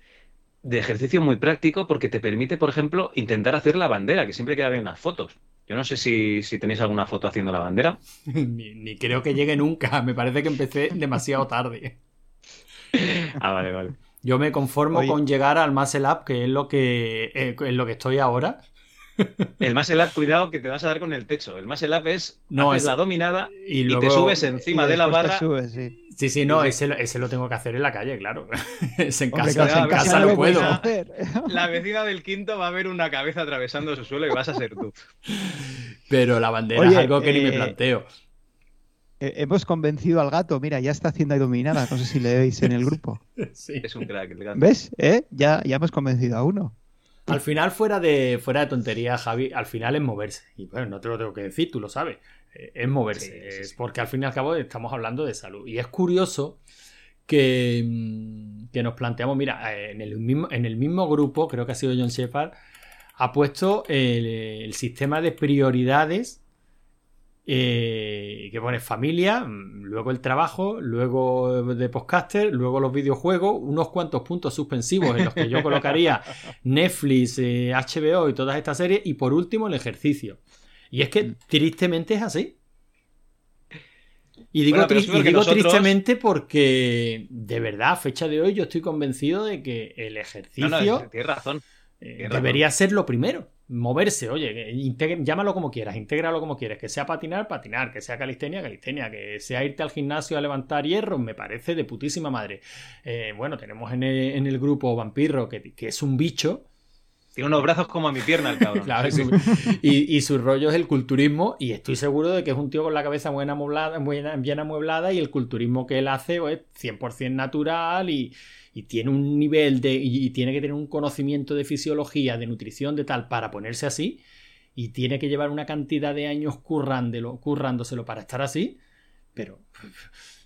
de ejercicio muy práctico porque te permite, por ejemplo, intentar hacer la bandera, que siempre queda bien las fotos. Yo no sé si, tenéis alguna foto haciendo la bandera. [LAUGHS] ni, creo que llegue nunca. Me parece que empecé demasiado tarde. [LAUGHS] ah, vale, vale. Yo me conformo con llegar al Muscle Up, que es lo que, eh, es lo que estoy ahora. El muscle up, cuidado que te vas a dar con el techo. El muscle up es, no, es la dominada y, te subes encima de la barra. sí. Sí. no, ese, lo tengo que hacer en la calle, claro. [LAUGHS] en casa, en casa lo puedo. [LAUGHS] La vecina del quinto va a ver una cabeza atravesando su suelo y vas a ser tú. Pero la bandera es algo que ni me eh, planteo. Eh, hemos convencido al gato, mira, ya está haciendo dominada. No sé si le veis en el grupo. [LAUGHS] Sí. Es un crack el gato. ¿Ves? ¿Eh? Ya, ya hemos convencido a uno. Al final, fuera de, fuera de tontería, Javi, al final es moverse. Y bueno, no te lo tengo que decir, tú lo sabes. Es moverse. es porque al fin y al cabo estamos hablando de salud. Y es curioso que, mm, que nos planteamos, mira, eh, en el, mismo, en el mismo grupo, creo que ha sido John Shepard, ha puesto el sistema de prioridades eh, que pone familia, mm, luego el trabajo, luego de podcaster, luego los videojuegos, unos cuantos puntos suspensivos en los que yo colocaría [LAUGHS] Netflix, HBO eh, y todas estas series, y por último el ejercicio. Y es que mm. tristemente es así. Y digo, tristemente porque de verdad, a fecha de hoy, yo estoy convencido de que el ejercicio razón. Eh, debería ser lo primero moverse, oye, llámalo como quieras, intégralo como quieras, que sea patinar, patinar, que sea calistenia, calistenia, que sea irte al gimnasio a levantar hierro, me parece de putísima madre. Eh, bueno, tenemos en el, grupo Vampiro, que, es un bicho. Tiene unos brazos como a mi pierna el cabrón. [LAUGHS] y, su rollo es el culturismo, y estoy seguro de que es un tío con la cabeza muy amueblada, bien amueblada, y el culturismo que él hace es 100% natural y y tiene un nivel de. y tiene que tener un conocimiento de fisiología, de nutrición, de tal, para ponerse así, y tiene que llevar una cantidad de años currándolo, currándoselo para estar así, pero.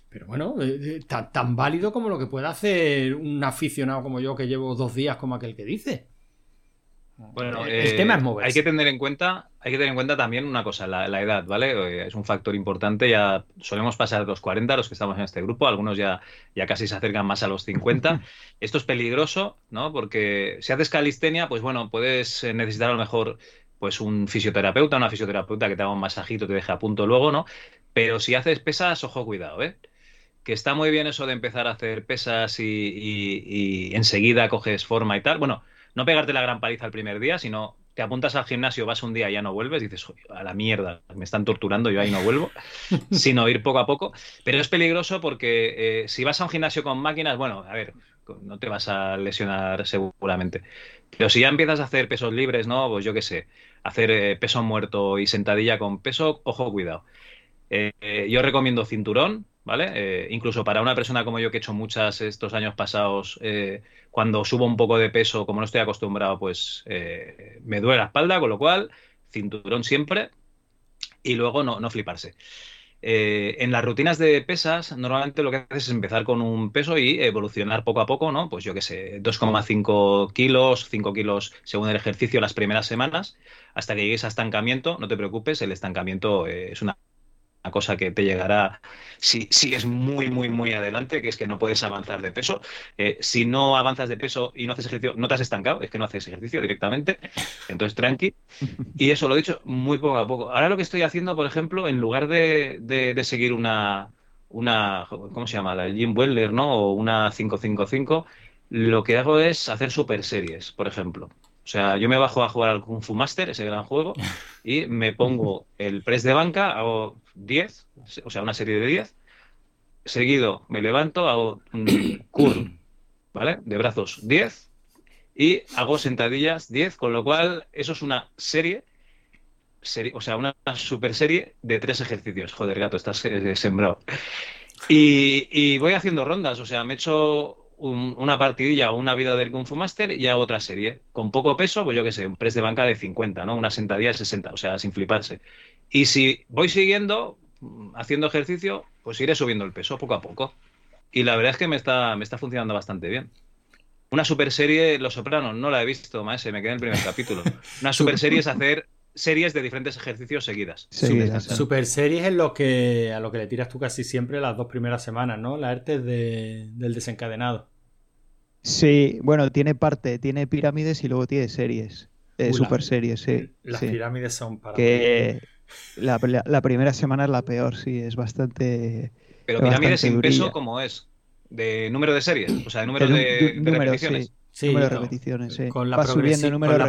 Pero bueno, eh, eh, tan, tan válido como lo que puede hacer un aficionado como yo que llevo dos días como aquel que dice. Bueno, el, tema es eh, moverse. Hay que tener en cuenta, hay que tener en cuenta también una cosa, la, edad, ¿vale? Eh, es un factor importante. Ya solemos pasar los 40, los que estamos en este grupo, algunos ya, ya casi se acercan más a los 50. [LAUGHS] Esto es peligroso, ¿no? Porque si haces calistenia, pues bueno, puedes eh, necesitar a lo mejor pues un fisioterapeuta, una fisioterapeuta que te haga un masajito, te deje a punto luego, ¿no? Pero si haces pesas, ojo, cuidado, ¿eh? Que está muy bien eso de empezar a hacer pesas y, y enseguida coges forma y tal. Bueno, no pegarte la gran paliza el primer día, sino te apuntas al gimnasio, vas un día y ya no vuelves, dices, a la mierda, me están torturando, yo ahí no vuelvo, [LAUGHS] sino ir poco a poco. Pero es peligroso porque eh, si vas a un gimnasio con máquinas, bueno, a ver, no te vas a lesionar seguramente. Pero si ya empiezas a hacer pesos libres, ¿no? Pues yo qué sé, hacer eh, peso muerto y sentadilla con peso, ojo, cuidado. Eh, yo recomiendo cinturón, ¿vale? Eh, incluso para una persona como yo que he hecho muchas estos años pasados, eh, cuando subo un poco de peso, como no estoy acostumbrado, pues eh, me duele la espalda, con lo cual, cinturón siempre y luego no, no fliparse. en las rutinas de pesas, normalmente lo que haces es empezar con un peso y evolucionar poco a poco, ¿no? Pues yo qué sé, 2,5 kilos, 5 kilos según el ejercicio las primeras semanas, hasta que llegues a estancamiento. No te preocupes, el estancamiento es una una cosa que te llegará si sigues muy, muy, muy adelante, que es que no puedes avanzar de peso. Eh, si no avanzas de peso y no haces ejercicio, no te has estancado, es que no haces ejercicio directamente. Entonces, tranqui. Y eso lo he dicho muy poco a poco. Ahora lo que estoy haciendo, por ejemplo, en lugar de, seguir una, una, ¿cómo se llama? La Jim Weller, ¿no? O una 555, lo que hago es hacer super series, por ejemplo. O sea, yo me bajo a jugar al Kung Fu Master, ese gran juego, [LAUGHS] y me pongo el press de banca, hago 10, o sea, una serie de 10. Seguido me levanto, hago un [COUGHS] curl ¿vale? De brazos 10 y hago sentadillas 10, con lo cual eso es una serie, o sea, una super serie de tres ejercicios. Joder, gato, estás eh, sembrado. Y, voy haciendo rondas, o sea, me he hecho una partidilla o una vida del Kung Fu Master y hago otra serie. Con poco peso, pues yo qué sé, un press de banca de 50, ¿no? Una sentadilla de 60, o sea, sin fliparse. Y si voy siguiendo, haciendo ejercicio, pues iré subiendo el peso poco a poco. Y la verdad es que me está, me está funcionando bastante bien. Una super serie, Los Sopranos, no la he visto, maese, me quedé en el primer capítulo. Una super serie es hacer series de diferentes ejercicios seguidas. super, series es lo que, a lo que le tiras tú casi siempre las dos primeras semanas, ¿no? La arte del desencadenado. Sí, bueno, tiene parte, tiene pirámides y luego tiene series. Eh, super series, sí. Las pirámides son para. Que la, primera semana es la peor, sí, es bastante. Pero pirámides sin peso, ¿cómo es? ¿De número de series? O sea, de número de, repeticiones. Sí, número de repeticiones, Con la,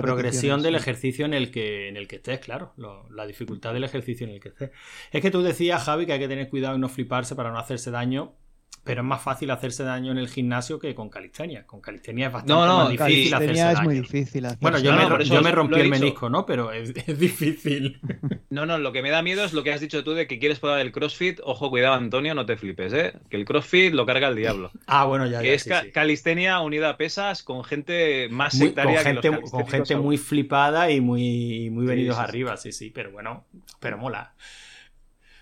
progresión del ejercicio en el que, en el que estés, claro. la dificultad del ejercicio en el que estés. Es que tú decías, Javi, que hay que tener cuidado en no fliparse para no hacerse daño pero es más fácil hacerse daño en el gimnasio que con calistenia. Con calistenia es bastante más difícil hacerse es daño. muy difícil bueno, yo, me, yo me, rompí el menisco, ¿no? Pero es, difícil. [LAUGHS] No, no, lo que me da miedo es lo que has dicho tú de que quieres probar el CrossFit. Ojo, cuidado, Antonio, no te flipes, ¿eh? Que el CrossFit lo carga el diablo. [LAUGHS] Ah, bueno, ya, Que es calistenia unida a pesas con gente más sectaria con gente, Con gente muy flipada y muy, muy venidos arriba, sí, sí, pero bueno, pero mola.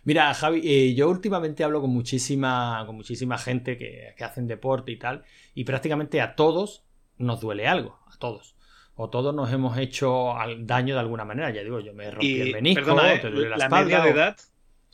Mira, Javi, eh, yo últimamente hablo con muchísima, con muchísima gente que, hacen deporte y tal, y prácticamente a todos nos duele algo, a todos. O todos nos hemos hecho daño de alguna manera. Ya digo, yo me rompí el menisco, te eh, duele la, la Media de edad,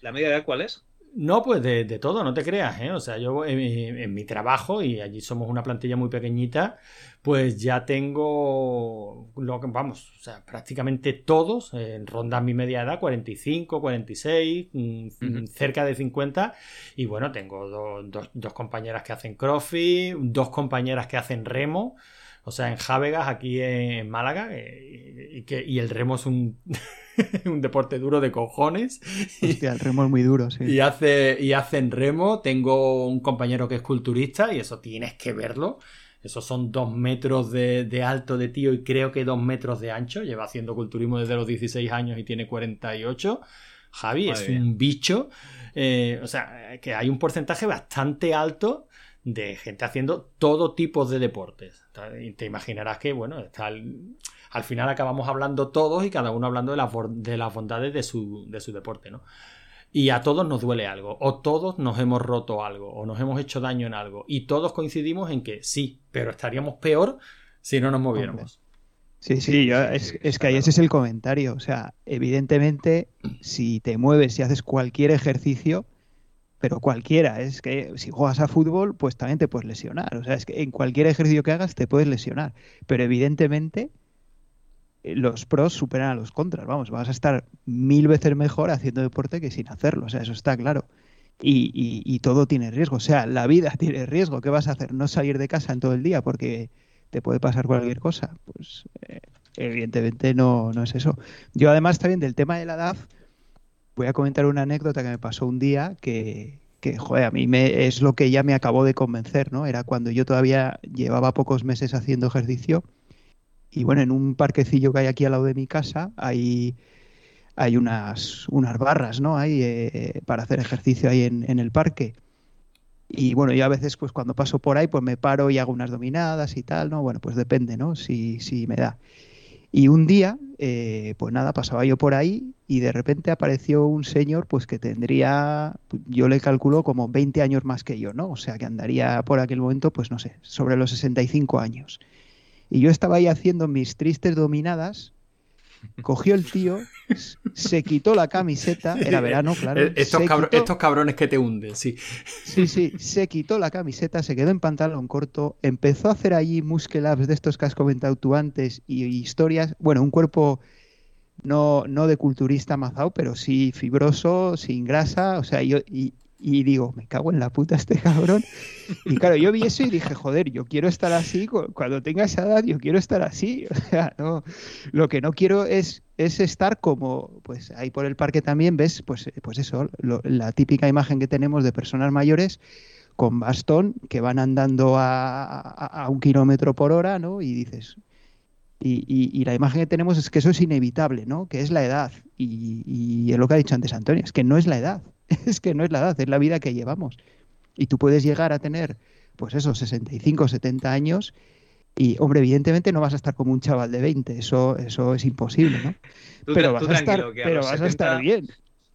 ¿La media de edad cuál es? No, pues de, todo, no te creas, ¿eh? O sea, yo en, mi trabajo, y allí somos una plantilla muy pequeñita, pues ya tengo, lo que, vamos, o sea, prácticamente todos, en ronda mi media edad, 45, 46, mm, cerca de 50, y bueno, tengo dos compañeras que hacen crossfit, dos compañeras que hacen remo, o sea, en Jávegas, aquí en Málaga, eh, y, que, y el remo es un, [LAUGHS] [LAUGHS] un deporte duro de cojones. Hostia, el remo es muy duro, sí. Y, hace, y hacen remo. Tengo un compañero que es culturista y eso tienes que verlo. Esos son dos metros de, alto de tío y creo que dos metros de ancho. Lleva haciendo culturismo desde los 16 años y tiene 48. Javi es un bicho. Eh, o sea, que hay un porcentaje bastante alto de gente haciendo todo tipo de deportes. Y te imaginarás que, bueno, está al final acabamos hablando todos y cada uno hablando de, de las bondades de su, de su deporte, ¿no? Y a todos nos duele algo, o todos nos hemos roto algo, o nos hemos hecho daño en algo. Y todos coincidimos en que sí, pero estaríamos peor si no nos moviéramos. Sí, sí, es, es, que ahí ese es el comentario. O sea, evidentemente, si te mueves y haces cualquier ejercicio, pero cualquiera. Es que si juegas a fútbol, pues también te puedes lesionar. O sea, es que en cualquier ejercicio que hagas te puedes lesionar. Pero evidentemente los pros superan a los contras. Vamos, vas a estar mil veces mejor haciendo deporte que sin hacerlo. O sea, eso está claro. Y, todo tiene riesgo. O sea, la vida [LAUGHS] tiene riesgo. ¿Qué vas a hacer? No salir de casa en todo el día porque te puede pasar cualquier cosa. Pues eh, evidentemente no, no es eso. Yo además también del tema de la DAF voy a comentar una anécdota que me pasó un día que, que joder, a mí me, es lo que ya me acabó de convencer, ¿no? Era cuando yo todavía llevaba pocos meses haciendo ejercicio y bueno, en un parquecillo que hay aquí al lado de mi casa hay, hay unas, unas barras, ¿no? Hay eh, para hacer ejercicio ahí en, en el parque. Y bueno, yo a veces, pues cuando paso por ahí, pues me paro y hago unas dominadas y tal, ¿no? Bueno, pues depende, ¿no? Si, si me da. Y un día, eh, pues nada, pasaba yo por ahí y de repente apareció un señor, pues que tendría, yo le calculo como 20 años más que yo, ¿no? O sea, que andaría por aquel momento, pues no sé, sobre los 65 años. Y yo estaba ahí haciendo mis tristes dominadas cogió el tío, se quitó la camiseta, era verano, claro. Eh, estos, cabrones que te hunden, sí. Sí, sí, se quitó la camiseta, se quedó en pantalón corto, empezó a hacer allí muscle de estos que has comentado tú antes y, historias, bueno, un cuerpo no, no de culturista mazao, pero sí fibroso, sin grasa, o sea, yo, y, y digo, me cago en la puta este [LAUGHS] cabrón. Y claro, yo vi eso y dije, joder, yo quiero estar así, cuando tenga esa edad, yo quiero estar así. [LAUGHS] O sea, no, lo que no quiero es, es estar como, pues ahí por el parque también ves, pues, pues eso, la típica imagen que tenemos de personas mayores con bastón que van andando a, un kilómetro por hora, ¿no? Y dices, y, la imagen que tenemos es que eso es inevitable, ¿no? Que es la edad. Y, y, es lo que ha dicho antes Antonio, es que no es la edad, [LAUGHS] es que no es la edad, es la vida que llevamos. Y tú puedes llegar a tener, pues eso, 65, 70 años y, hombre, evidentemente no vas a estar como un chaval de 20, eso, eso es imposible, ¿no? pero vas, a estar, pero vas a estar bien.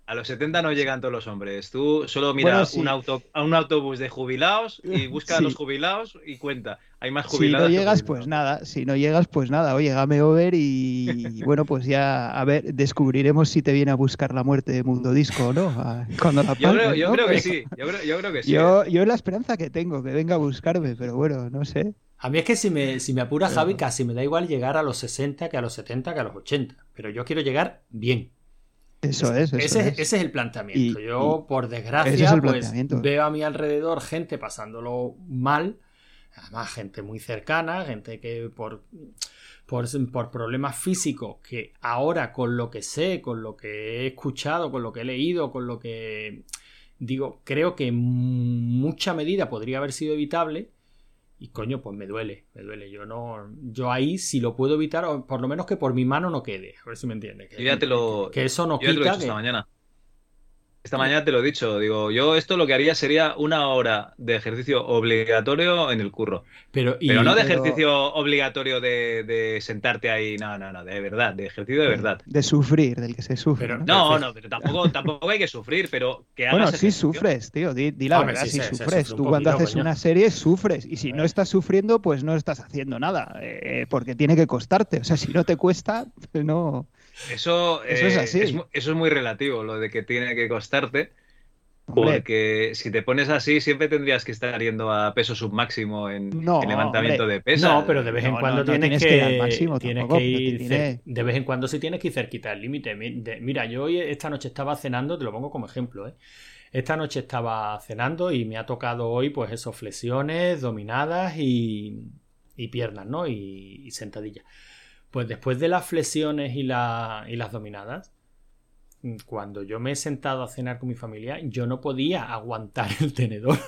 A los 70 no llegan todos los hombres. Tú solo mira un, auto, a un autobús de jubilados y [LAUGHS] busca a los jubilados y cuenta. Hay más jubilados. Si no llegas, pues nada. Si no llegas, pues nada. Oye, game over y bueno, pues ya a ver, descubriremos si te viene a buscar la muerte de Mundo Disco o no. Cuando la yo, creo, yo creo, que sí. Yo creo, yo creo que sí. Yo, ¿eh? yo la esperanza que tengo, que venga a buscarme, pero bueno, no sé. A mí es que si me, si me apura Javi, casi me da igual llegar a los 60 que a los 70 que a los 80. Pero yo quiero llegar bien. Eso es. ese, es. el planteamiento. Yo, por desgracia, pues, veo a mi alrededor gente pasándolo mal. Además, gente muy cercana, gente que por, por, por, problemas físicos, que ahora con lo que sé, con lo que he escuchado, con lo que he leído, con lo que digo, creo que en mucha medida podría haber sido evitable y coño, pues me duele, me duele. Yo no, yo ahí si lo puedo evitar, o por lo menos que por mi mano no quede. A ver si me entiendes. Que, que eso no quita. esta mañana. Esta mañana te lo he dicho, digo, yo esto lo que haría sería una hora de ejercicio obligatorio en el curro. Pero, no de ejercicio obligatorio de, sentarte ahí, no, no, no, de verdad, de ejercicio de verdad. De sufrir, del que se sufre. ¿no? no, pero tampoco, tampoco hay que sufrir, pero que hagas Bueno, sí sufres, tío, di, la verdad, sí, sufres. Tú cuando haces una serie sufres, y si no estás sufriendo, pues no estás haciendo nada, eh, porque tiene que costarte. O sea, si no te cuesta, [LAUGHS] no... Eso, eso es eh, así. eso es muy relativo, lo de que tiene que costarte. Porque si te pones así, siempre tendrías que estar yendo a peso submáximo en, levantamiento de pesas. No, pero de vez en cuando tienes, que, tienes que ir. De vez en cuando sí tienes que ir cerquita el límite. Mira, yo hoy esta noche estaba cenando, te lo pongo como ejemplo, ¿eh? Esta noche estaba cenando y me ha tocado hoy, pues, esos flexiones, dominadas y, piernas, ¿no? Y, y sentadillas. Pues después de las flexiones y, las dominadas, cuando yo me he sentado a cenar con mi familia, yo no podía aguantar el tenedor.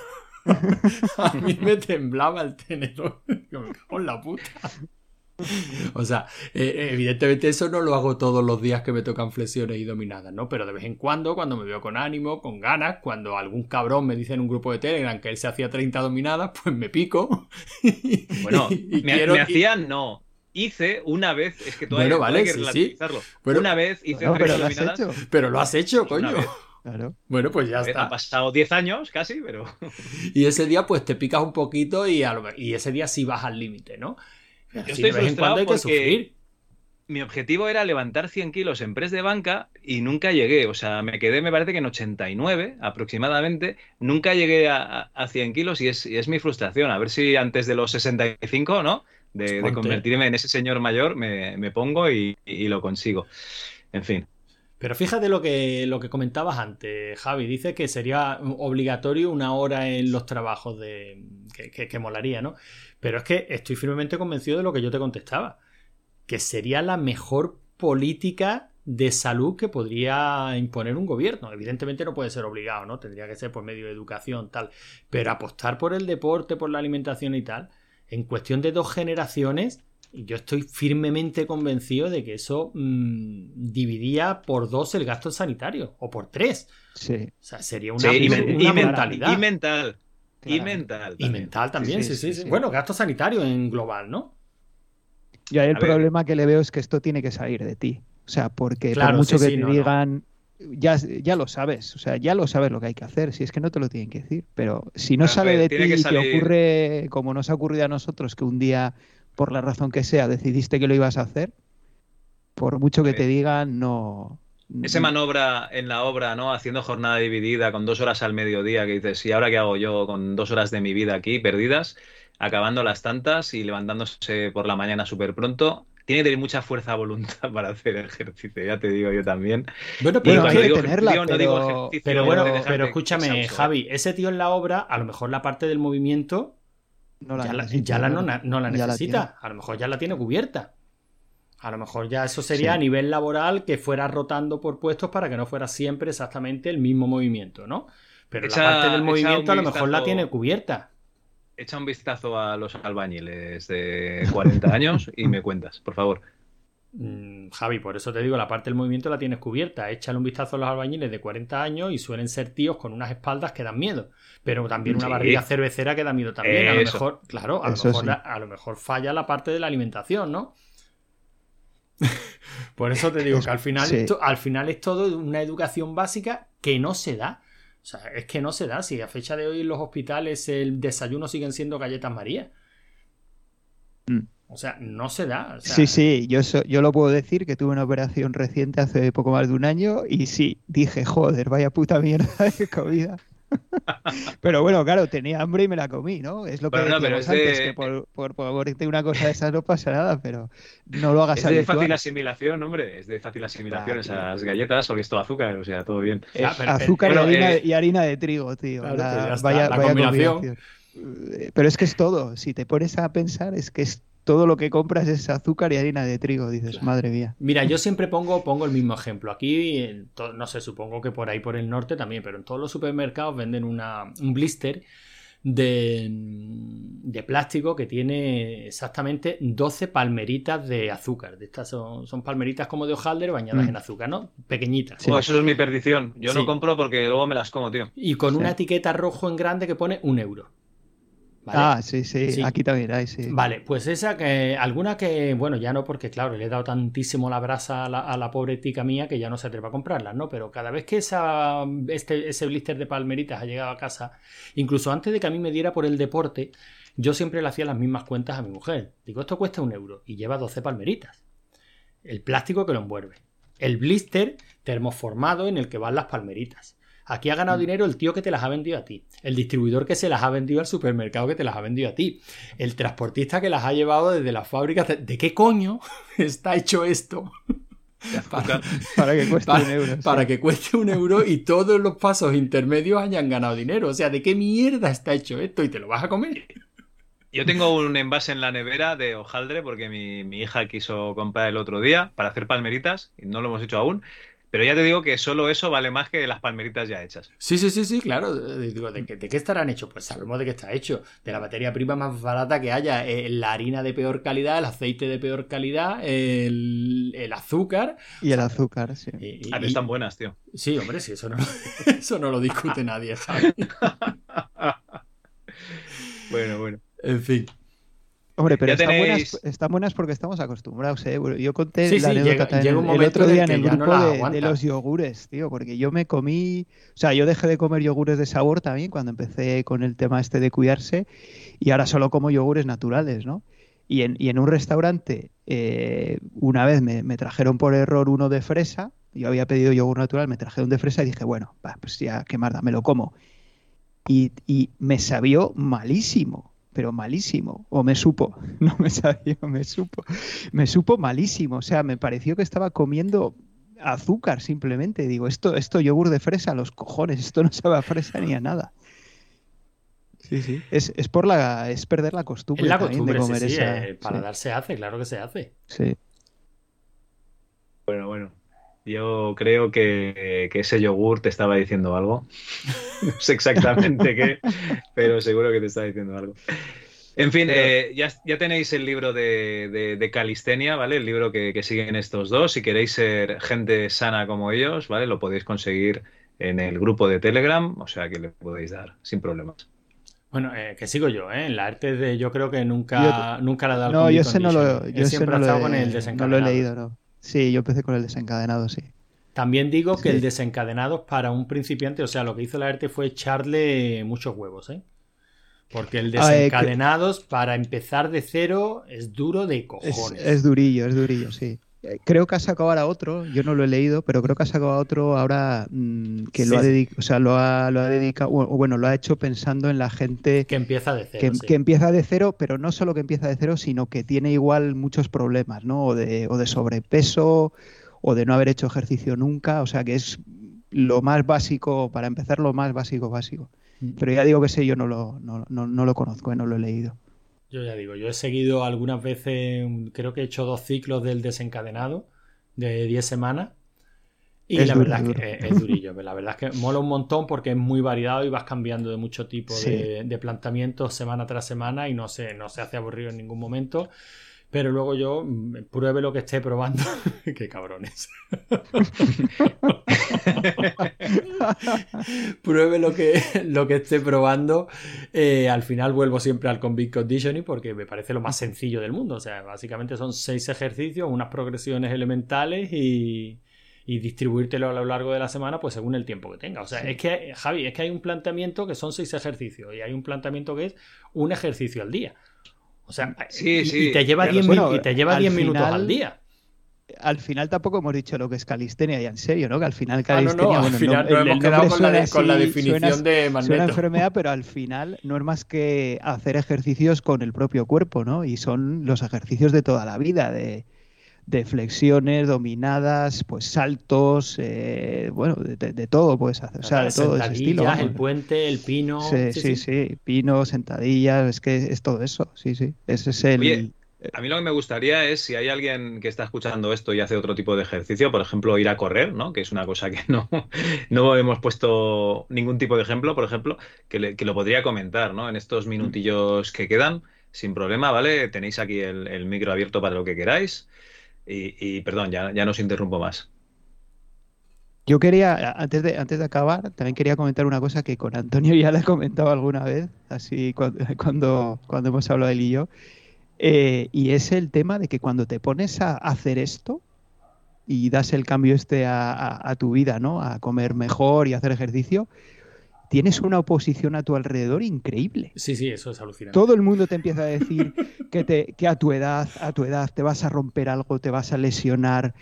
[LAUGHS] a mí me temblaba el tenedor. [LAUGHS] En la puta. O sea, eh, evidentemente eso no lo hago todos los días que me tocan flexiones y dominadas, ¿no? Pero de vez en cuando, cuando me veo con ánimo, con ganas, cuando algún cabrón me dice en un grupo de Telegram que él se hacía 30 dominadas, pues me pico. [LAUGHS] Bueno, me, me hacían, no hice una vez, es que todavía bueno, vale, hay que sí, una vez hice no, pero, lo has hecho. pero lo has hecho, coño. Claro. Bueno, pues ya está. Han pasado 10 años casi, pero. [LAUGHS] y ese día, pues te picas un poquito y, y ese día sí vas al límite, ¿no? Yo estoy de vez en cuando hay que sufrir. Mi objetivo era levantar 100 kilos en press de banca y nunca llegué. O sea, me quedé, me parece que en 89 aproximadamente. Nunca llegué a, a 100 kilos y es, y es mi frustración. A ver si antes de los 65, ¿no? De, convertirme en ese señor mayor, me, pongo y, lo consigo. En fin. Pero fíjate lo que, lo que comentabas antes, Javi. Dice que sería obligatorio una hora en los trabajos de que, que, molaría, ¿no? Pero es que estoy firmemente convencido de lo que yo te contestaba. Que sería la mejor política de salud que podría imponer un gobierno. Evidentemente no puede ser obligado, ¿no? Tendría que ser por medio de educación, tal. Pero apostar por el deporte, por la alimentación y tal, en cuestión de dos generaciones, yo estoy firmemente convencido de que eso mm, dividía por dos el gasto sanitario, o por tres. Sí. O sea, sería una, mentalidad. Y mental. Y mental. Y mental también, sí sí, sí, Bueno, gasto sanitario en global, ¿no? Yo el problema que le veo es que esto tiene que salir de ti. O sea, porque por mucho que te digan, ya, ya lo sabes, o sea, ya lo sabes lo que hay que hacer, si es que no te lo tienen que decir, pero si no sale de ti y te ocurre como nos ha ocurrido a nosotros, que un día, por la razón que sea, decidiste que lo ibas a hacer, por mucho que te digan, no... Ese manobra en la obra, ¿no? Haciendo jornada dividida con dos horas al mediodía, que dices, ¿y ahora qué hago yo con dos horas de mi vida aquí perdidas? Acabando las tantas y levantándose por la mañana súper pronto tiene que tener mucha fuerza de voluntad [LAUGHS] para hacer ejercicio, ya te digo yo también. Bueno, pero, tenerla, pero, bueno, pero escúchame, Javi, ese tío en la obra, a lo mejor la parte del movimiento no la ya, la, no, la necesita, a lo mejor ya la tiene cubierta. A lo mejor ya eso sería a nivel laboral que fuera rotando por puestos para que no fuera siempre exactamente el mismo movimiento, ¿no? Pero la parte del movimiento a lo mejor la tiene cubierta. Echa un vistazo a los albañiles de 40 años y me cuentas, por favor. Mm, Javi, por eso te digo, la parte del movimiento la tienes cubierta. Échale un vistazo a los albañiles de 40 años y suelen ser tíos con unas espaldas que dan miedo. Pero también una barriga cervecera que da miedo también. A lo mejor, claro, a lo mejor, falla la parte de la alimentación, ¿no? [LAUGHS] por eso te digo que al final, al final es todo una educación básica que no se da. O sea, es que no se da. Si a fecha de hoy en los hospitales el desayuno siguen siendo galletas María. Mm. O sea, no se da. Sí, sí, yo, yo lo puedo decir que tuve una operación reciente hace poco más de un año y sí, dije, joder, vaya puta mierda [LAUGHS] de comida. [LAUGHS] pero bueno, claro, tenía hambre y me la comí, ¿no? Es lo que bueno, antes, que por, por, una cosa de esas no pasa nada, pero no lo hagas Es de fácil asimilación, hombre, es de fácil asimilación esas galletas, porque es todo azúcar, o sea, todo bien. azúcar eh, y, harina, de trigo, tío. vaya, vaya combinación. Pero es que es todo, si te pones a pensar, es que es todo lo que compras es azúcar y harina de trigo, dices, madre mía. Mira, yo [LAUGHS] siempre pongo, pongo el mismo ejemplo. Aquí, no sé, supongo que por ahí por el norte también, pero en todos los supermercados venden una, un blister de, de, plástico que tiene exactamente 12 palmeritas de azúcar. De estas son, son palmeritas como de hojaldre bañadas mm. en azúcar, ¿no? Pequeñitas. eso es mi perdición. Yo no compro porque luego me las como, tío. Y con una etiqueta rojo en grande que pone un euro. Ah, sí, sí, aquí también hay, sí. Vale, pues esa que, alguna que, bueno, ya no porque, claro, le he dado tantísimo la brasa a la, pobre tica mía que ya no se atreva a comprarlas, ¿no? Pero cada vez que esa, este, ese blister de palmeritas ha llegado a casa, incluso antes de que a mí me diera por el deporte, yo siempre le hacía las mismas cuentas a mi mujer. Digo, esto cuesta un euro y lleva 12 palmeritas. El plástico que lo envuelve. El blister termoformado en el que van las palmeritas Aquí ha ganado mm. dinero el tío que te las ha vendido a ti, el distribuidor que se las ha vendido al supermercado que te las ha vendido a ti, el transportista que las ha llevado desde las fábricas. ¿De qué coño [LAUGHS] está hecho esto? [LAUGHS] Para, que cueste un euro. Para que cueste un euro y todos los pasos intermedios hayan ganado dinero. O sea, ¿de qué mierda está hecho esto? ¿Y te lo vas a comer? Yo tengo un envase en la nevera de hojaldre porque mi, mi hija quiso comprar el otro día para hacer palmeritas y no lo hemos hecho aún. Pero ya te digo que solo eso vale más que las palmeritas ya hechas. Sí, sí, sí, sí, claro. Digo, ¿de, qué, estarán hechos? Pues sabemos de qué está hecho. De la materia prima más barata que haya. Eh, la harina de peor calidad, el aceite de peor calidad, el, azúcar. Y el azúcar, sí. Ah, están buenas, tío. Sí, hombre, sí, eso no, [LAUGHS] eso no lo discute nadie, ¿sabes? [LAUGHS] bueno, bueno. En fin. Hombre, pero están, buenas, buenas, porque estamos acostumbrados. ¿eh? Yo conté la anécdota el otro día en el grupo de, los yogures, tío, porque yo me comí, o sea, yo dejé de comer yogures de sabor también cuando empecé con el tema este de cuidarse y ahora solo como yogures naturales, ¿no? Y en, y en un restaurante, eh, una vez me, trajeron por error uno de fresa, yo había pedido yogur natural, me trajeron de fresa y dije, bueno, pues ya, qué marda, me lo como. Y, y me sabió malísimo pero malísimo. O me supo, [LAUGHS] no me sabía, me supo. Me supo malísimo. O sea, me pareció que estaba comiendo azúcar simplemente. Digo, esto, esto yogur de fresa, los cojones, esto no sabe a fresa ni a nada. Sí, sí. Es, por la, es perder la costumbre, la costumbre de comer eh, para darse hace, claro que se hace. Sí. Bueno, bueno. Yo creo que, ese yogur te estaba diciendo algo. [LAUGHS] no sé exactamente qué, pero seguro que te está diciendo algo. En fin, eh, ya, tenéis el libro de, Calistenia, ¿vale? El libro que, siguen estos dos. Si queréis ser gente sana como ellos, ¿vale? Lo podéis conseguir en el grupo de Telegram, o sea que le podéis dar sin problemas. Bueno, eh, que sigo yo, ¿eh? La arte de yo creo que nunca, nunca la he dado No, yo sé no lo, yo siempre he estado con el desencadenado. No lo he leído, no. Sí, yo empecé con el desencadenado, sí. También digo que el desencadenado para un principiante, o sea, lo que hizo la arte fue echarle muchos huevos, ¿eh? Porque el ah, desencadenados para empezar de cero es duro de cojones. Es, durillo, es durillo, sí. Eh, creo que ha sacado ahora otro, yo no lo he leído, pero creo que ha sacado otro ahora mm, que lo, ha o sea, lo, ha, lo ha dedicado, o bueno, lo ha hecho pensando en la gente que empieza de cero. Que, empieza de cero, pero no solo que empieza de cero, sino que tiene igual muchos problemas, ¿no? O de, o de sobrepeso, o de no haber hecho ejercicio nunca, o sea que es lo más básico, para empezar, lo más básico, básico. Mm. Pero ya digo que sé, yo no lo, no, no lo conozco, ¿eh? no lo he leído. Yo ya digo, yo he seguido algunas veces, creo que he hecho dos ciclos del desencadenado de 10 semanas. Y la verdad es que es, durillo. La verdad es que mola un montón porque es muy variado y vas cambiando de mucho tipo de, de, planteamientos semana tras semana y no se, no se hace aburrido en ningún momento. Pero luego yo mm, pruebe lo que esté probando. [LAUGHS] Qué cabrones. [LAUGHS] pruebe lo que, lo que esté probando. Eh, al final vuelvo siempre al Convict Conditioning porque me parece lo más sencillo del mundo. O sea, básicamente son seis ejercicios, unas progresiones elementales y, y distribuírtelo a lo largo de la semana, pues según el tiempo que tenga. O sea, es que, Javi, es que hay un planteamiento que son seis ejercicios y hay un planteamiento que es un ejercicio al día. O sea, y, te lleva 10 minutos al día. Al final tampoco hemos dicho lo que es calistenia ya en serio, ¿no? Que al final calistenia, ah, no, no, al final no, hemos quedado con la, con la, definición de Magneto. enfermedad, pero al final no es más que hacer ejercicios con el propio cuerpo, ¿no? Y son los ejercicios de toda la vida, de, de flexiones, dominadas, pues saltos, eh, bueno, de, todo puedes hacer, o sea, de todo ese estilo. El puente, el pino. Sí sí, sí, pino, sentadillas, es que es todo eso, sí, sí. Ese es el. a mí lo que me gustaría es si hay alguien que está escuchando esto y hace otro tipo de ejercicio, por ejemplo, ir a correr, ¿no? Que es una cosa que no, [LAUGHS] no hemos puesto ningún tipo de ejemplo, por ejemplo, que, que lo podría comentar, ¿no? En estos minutillos que quedan, sin problema, ¿vale? Tenéis aquí el, el micro abierto para lo que queráis. Y, perdón, ya, ya no os interrumpo más. Yo quería, antes de, antes de acabar, también quería comentar una cosa que con Antonio ya le he comentado alguna vez, así [LAUGHS] cuando, cuando, hemos hablado él y yo, eh, y es el tema de que cuando te pones a hacer esto y das el cambio este a, tu vida, ¿no? A comer mejor y hacer ejercicio, tienes una oposición a tu alrededor increíble. Sí, sí, eso es alucinante. Todo el mundo te empieza a decir que, te, que a tu edad, a tu edad te vas a romper algo, te vas a lesionar,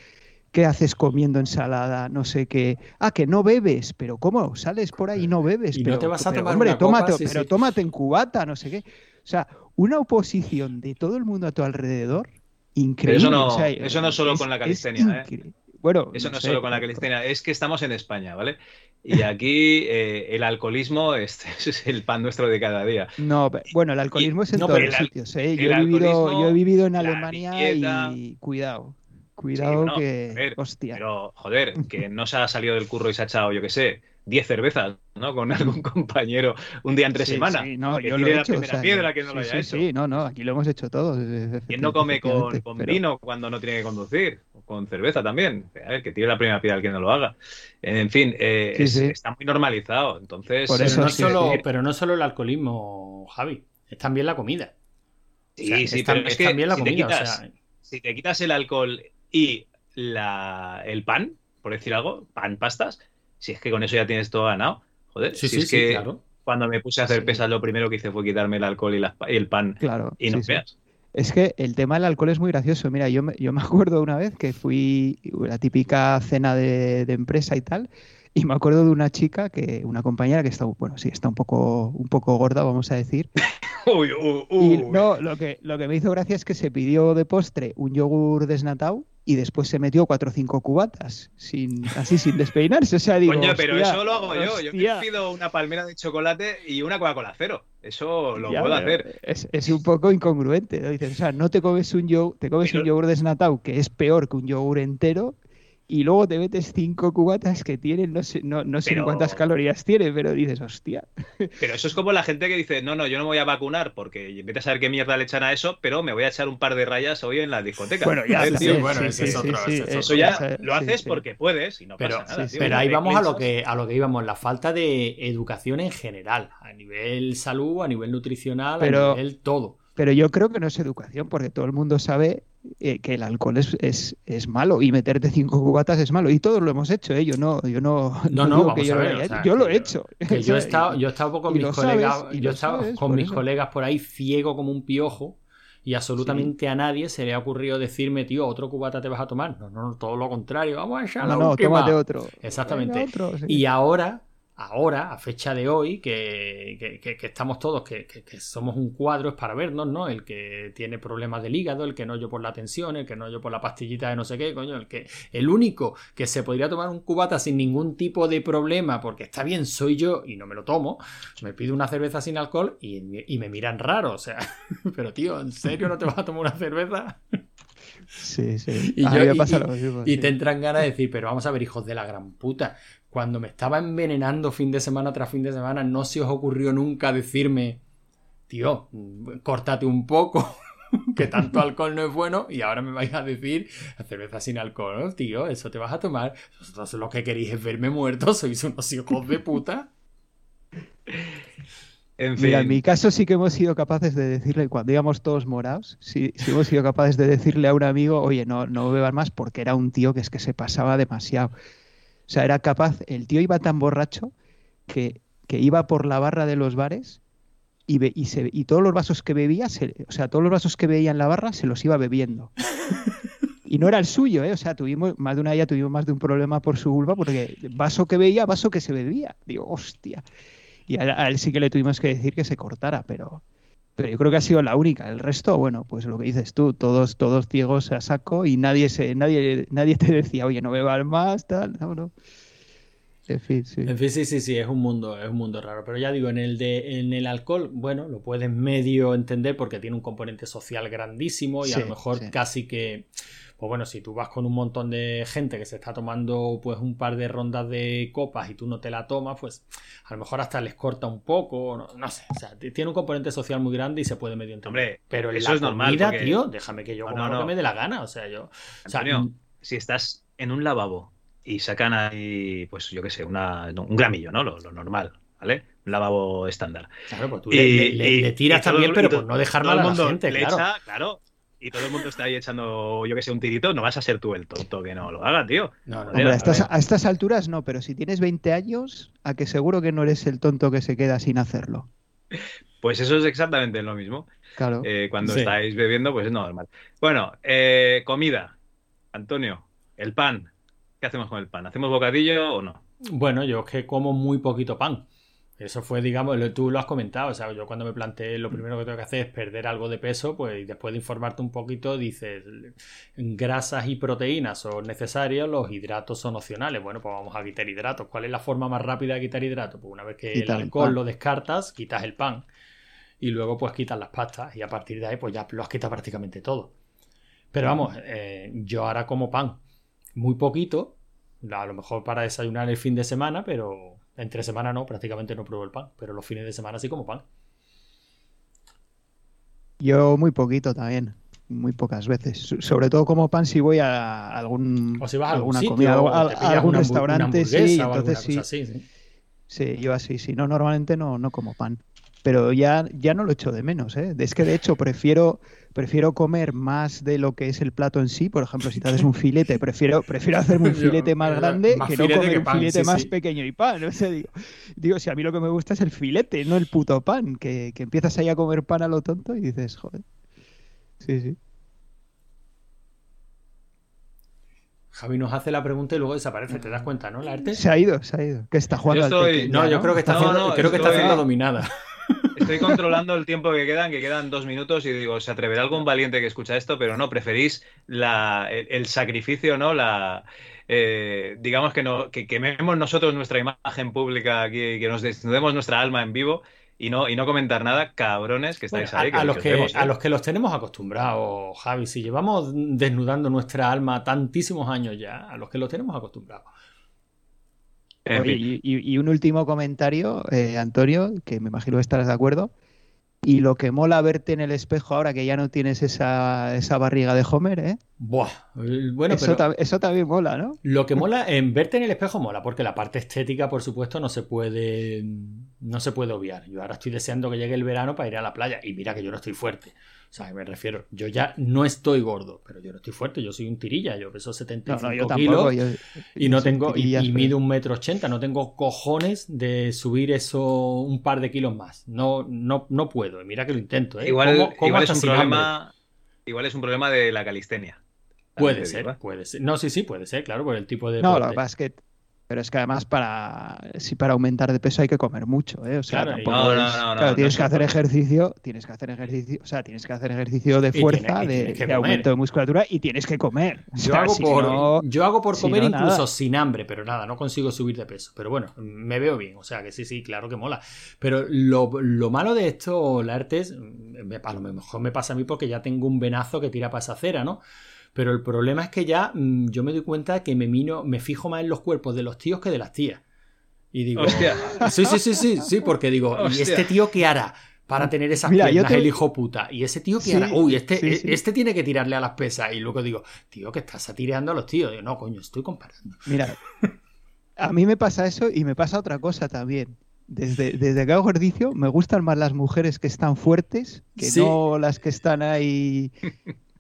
¿qué haces comiendo ensalada? No sé qué. Ah, que no bebes, pero ¿cómo? Sales por ahí y no bebes. Y pero, no te vas a tomar hombre, una tómate, pero tómate en cubata, no sé qué. O sea, una oposición de todo el mundo a tu alrededor, increíble. eso no, eso no solo con la calistenia, ¿eh? Bueno, eso no, es solo con la calistenia, es que estamos en España, ¿vale? Y aquí eh, el alcoholismo es, [LAUGHS] es, el pan nuestro de cada día. No, bueno, el alcoholismo es en todos los sitios. ¿eh? Yo, he vivido, yo he vivido en Alemania y cuidado. Cuidado que. hostia. Pero, joder, que no se ha salido del curro y se ha echado, yo qué sé, 10 cervezas, ¿no? Con [LAUGHS] algún compañero un día entre semana. Sí, no, yo lo he hecho. La piedra que no lo haya hecho. Sí, no, no, aquí lo hemos hecho todos. ¿Quién no come con, con vino cuando no tiene que conducir? con cerveza también. A ver, que tire la primera piedra al que no lo haga. En fin, eh, está muy normalizado. Entonces, pero, no solo, pero no solo el alcoholismo, Javi, es también la comida. Sí, sí, pero es, que también la si comida. Te quitas, Si te quitas el alcohol y la, el pan, por decir algo, pan, pastas, si es que con eso ya tienes todo ganado. Joder, si es que claro. cuando me puse a hacer pesas, lo primero que hice fue quitarme el alcohol y, el pan. Claro. Y no veas. Es que el tema del alcohol es muy gracioso. Mira, yo me, yo me [LAUGHS] acuerdo una vez que fui la típica cena de, empresa y tal, y me acuerdo de una chica que, una compañera que está, bueno, sí, está un poco, un poco gorda, vamos a decir. uy, [LAUGHS] uy, uy. Y no, lo que, lo que me hizo gracia es que se pidió de postre un yogur desnatado y después se metió cuatro o cinco cubatas, sin, así sin despeinarse. O sea, digo, Coño, pero eso lo hago yo. Yo me pido una palmera de chocolate y una Coca-Cola cero. Eso lo puedo hacer. Es, es, un poco incongruente. ¿no? Dices, o sea, no te comes un yogur, te comes un yogur desnatado, que es peor que un yogur entero, y luego te metes cinco cubatas que tienen, no sé, no, no sé cuántas calorías tiene, pero dices, hostia. [LAUGHS] Pero eso es como la gente que dice, no, no, yo no me voy a vacunar porque vete a saber qué mierda le echan a eso, pero me voy a echar un par de rayas hoy en la discoteca. Bueno, ya, bueno, eso es otro. eso ya lo haces porque puedes y no pero, pasa nada. Pero ahí vamos a lo que a lo que íbamos, la falta de educación en general, a nivel salud, a nivel nutricional, a nivel todo. Pero yo creo que no es educación, porque todo el mundo sabe eh, que el alcohol es, es, es, malo y meterte cinco cubatas es malo. Y todos lo hemos hecho, ¿eh? Yo no, yo no, no, no, yo, yo lo he hecho. yo he [LAUGHS] estado, yo he estado con mis colegas, yo he estado con mis colegas por ahí ciego como un piojo. Y absolutamente a nadie se le ha ocurrido decirme, tío, otro cubata te vas a tomar. No, no, todo lo contrario. Vamos a echar la no, tómate otro. Exactamente. y ahora ahora, a fecha de hoy, que, estamos todos, que, somos un cuadro, es para vernos, ¿no? El que tiene problemas del hígado, el que no yo por la tensión, el que no yo por la pastillita de no sé qué, coño, el que el único que se podría tomar un cubata sin ningún tipo de problema, porque está bien, soy yo y no me lo tomo, me pido una cerveza sin alcohol y, y me miran raro, o sea, [LAUGHS] pero tío, ¿en serio no te vas a tomar una cerveza? Sí, sí. Y, yo, y, te entran ganas de decir, pero vamos a ver, hijos de la gran puta, cuando me estaba envenenando fin de semana tras fin de semana, ¿no se os ocurrió nunca decirme, tío, córtate un poco? [LAUGHS] que tanto [LAUGHS] alcohol no es bueno y ahora me vais a decir cerveza sin alcohol, tío, eso te vas a tomar. Vosotros lo que queréis es verme muerto, [LAUGHS] sois unos hijos de puta. En Mira, en mi caso sí que hemos sido capaces de decirle, cuando íbamos todos morados, sí, sí hemos sido capaces de decirle a un amigo, oye, no, no bebas más porque era un tío que es que se pasaba demasiado. O sea, era capaz, el tío iba tan borracho que, que iba por la barra de los bares y, y, se, y todos los vasos que bebía, o sea, todos los vasos que veía en la barra se los iba bebiendo. Y no era el suyo, ¿eh? O sea, tuvimos, más de una día tuvimos más de un problema por su vulva porque vaso que veía, vaso que se bebía. Digo, hostia. Y a, él sí que le tuvimos que decir que se cortara, pero, pero yo creo que ha sido la única. El resto, bueno, pues lo que dices tú, todos, todos ciegos a saco y nadie se, nadie, nadie te decía, oye, no bebas más, tal, no, no. En fin, sí. En fin, sí, sí, sí, es un mundo, es un mundo raro. Pero ya digo, en el de, en el alcohol, bueno, lo puedes medio entender porque tiene un componente social grandísimo y a lo mejor casi que pues bueno, si tú vas con un montón de gente que se está tomando pues un par de rondas de copas y tú no te la tomas, pues a lo mejor hasta les corta un poco, no, sé, o sea, tiene un componente social muy grande y se puede medio entender. Hombre, pero eso es normal, tío, déjame que yo no, lo que me dé la gana, o sea, yo... Antonio, si estás en un lavabo y sacan ahí, pues yo qué sé, un gramillo, ¿no? Lo, normal, ¿vale? Un lavabo estándar. Claro, pues tú le, tiras también, pero pues no dejar mal a la gente, claro. claro y todo el mundo está ahí echando, yo que sé, un tirito, no vas a ser tú el tonto que no lo haga, tío. No, no, a, estas, alturas no, pero si tienes 20 años, a que seguro que no eres el tonto que se queda sin hacerlo. Pues eso es exactamente lo mismo. Claro. Eh, cuando estáis bebiendo, pues es normal. Bueno, eh, comida. Antonio, el pan. ¿Qué hacemos con el pan? ¿Hacemos bocadillo o no? Bueno, yo es que como muy poquito pan. Eso fue, digamos, tú lo has comentado, o sea, yo cuando me planteé lo primero que tengo que hacer es perder algo de peso, pues y después de informarte un poquito dices, grasas y proteínas son necesarias, los hidratos son opcionales. Bueno, pues vamos a quitar hidratos. ¿Cuál es la forma más rápida de quitar hidratos? Pues una vez que el alcohol lo descartas, quitas el pan y luego pues quitas las pastas y a partir de ahí pues ya lo has quitado prácticamente todo. Pero vamos, eh, yo ahora como pan, muy poquito, a lo mejor para desayunar el fin de semana, pero entre semana no, prácticamente no pruebo el pan, pero los fines de semana sí como pan. Yo muy poquito también, muy pocas veces. Sobre todo como pan si voy a algún o si vas a alguna comida, a, algún restaurante, sí, entonces sí. sí. Sí, yo así, sí, no, normalmente no, no como pan pero ya, ya no lo echo de menos. ¿eh? Es que de hecho prefiero, prefiero comer más de lo que es el plato en sí. Por ejemplo, si te haces un filete, prefiero, prefiero hacerme un [LAUGHS] filete más grande que no comer un filete más pequeño y pan. [LAUGHS] O sea, digo, digo, si a mí lo que me gusta es el filete, no el puto pan, que, que empiezas ahí a comer pan a lo tonto y dices, joder. Sí, sí. Javi nos hace la pregunta y luego desaparece, ¿te das cuenta, no? La arte. Se ha ido, se ha ido. Que está jugando No, yo creo que está haciendo, creo que está haciendo dominada. Estoy controlando el tiempo que quedan, que quedan dos minutos, y digo, se atreverá algún valiente que escucha esto, pero no, preferís la, el, sacrificio, ¿no? La, eh, digamos que, no, que quememos nosotros nuestra imagen pública aquí, que nos desnudemos nuestra alma en vivo y no, y no comentar nada, cabrones que estáis ahí. a, los que, ¿eh? a los que los tenemos acostumbrados, Javi, si llevamos desnudando nuestra alma tantísimos años ya, a los que los tenemos acostumbrados. Y, un último comentario, eh, Antonio, que me imagino que estarás de acuerdo. Y lo que mola verte en el espejo ahora que ya no tienes esa, esa barriga de Homer, ¿eh? Buah. Bueno, eso, eso, también mola, ¿no? Lo que mola en verte en el espejo mola, porque la parte estética, por supuesto, no se puede no se puede obviar. Yo ahora estoy deseando que llegue el verano para ir a la playa. Y mira que yo no estoy fuerte. O sea, me refiero, yo ya no estoy gordo, pero yo no estoy fuerte, yo soy un tirilla, yo peso 75 kilos y no tengo, y, mido un metro ochenta, no tengo cojones de subir eso un par de kilos más. No, no, no puedo, mira que lo intento, ¿eh? Igual, igual es un problema, igual es un problema de la calistenia. Puede ser, puede ser. No, sí, sí, puede ser, claro, por el tipo de. No, lo que pero es que además para si para aumentar de peso hay que comer mucho, ¿eh? O sea, claro, tienes que hacer ejercicio, tienes que hacer ejercicio, o sea, tienes que hacer ejercicio de fuerza, de, aumento de musculatura y tienes que comer. Yo, hago, por, yo hago por comer incluso sin hambre, pero nada, no consigo subir de peso. Pero bueno, me veo bien, o sea que sí, sí, claro que mola. Pero lo, malo de esto, la artes, a lo mejor me pasa a mí porque ya tengo un venazo que tira para esa acera, ¿no? Pero el problema es que ya mm, yo me doy cuenta que me mino, me fijo más en los cuerpos de los tíos que de las tías. Y digo, Hostia. sí, sí, sí, sí, sí, porque digo, ¿y este tío qué hará? para tener esas Mira, piernas, el hijo puta. Y ese tío que hará? Uy, este, e, este tiene que tirarle a las pesas. Y luego digo, tío, que estás satireando a los tíos. Digo, no, coño, estoy comparando. Mira, a mí me pasa eso y me pasa otra cosa también. Desde, desde que hago ejercicio me gustan más las mujeres que están fuertes que no las que están ahí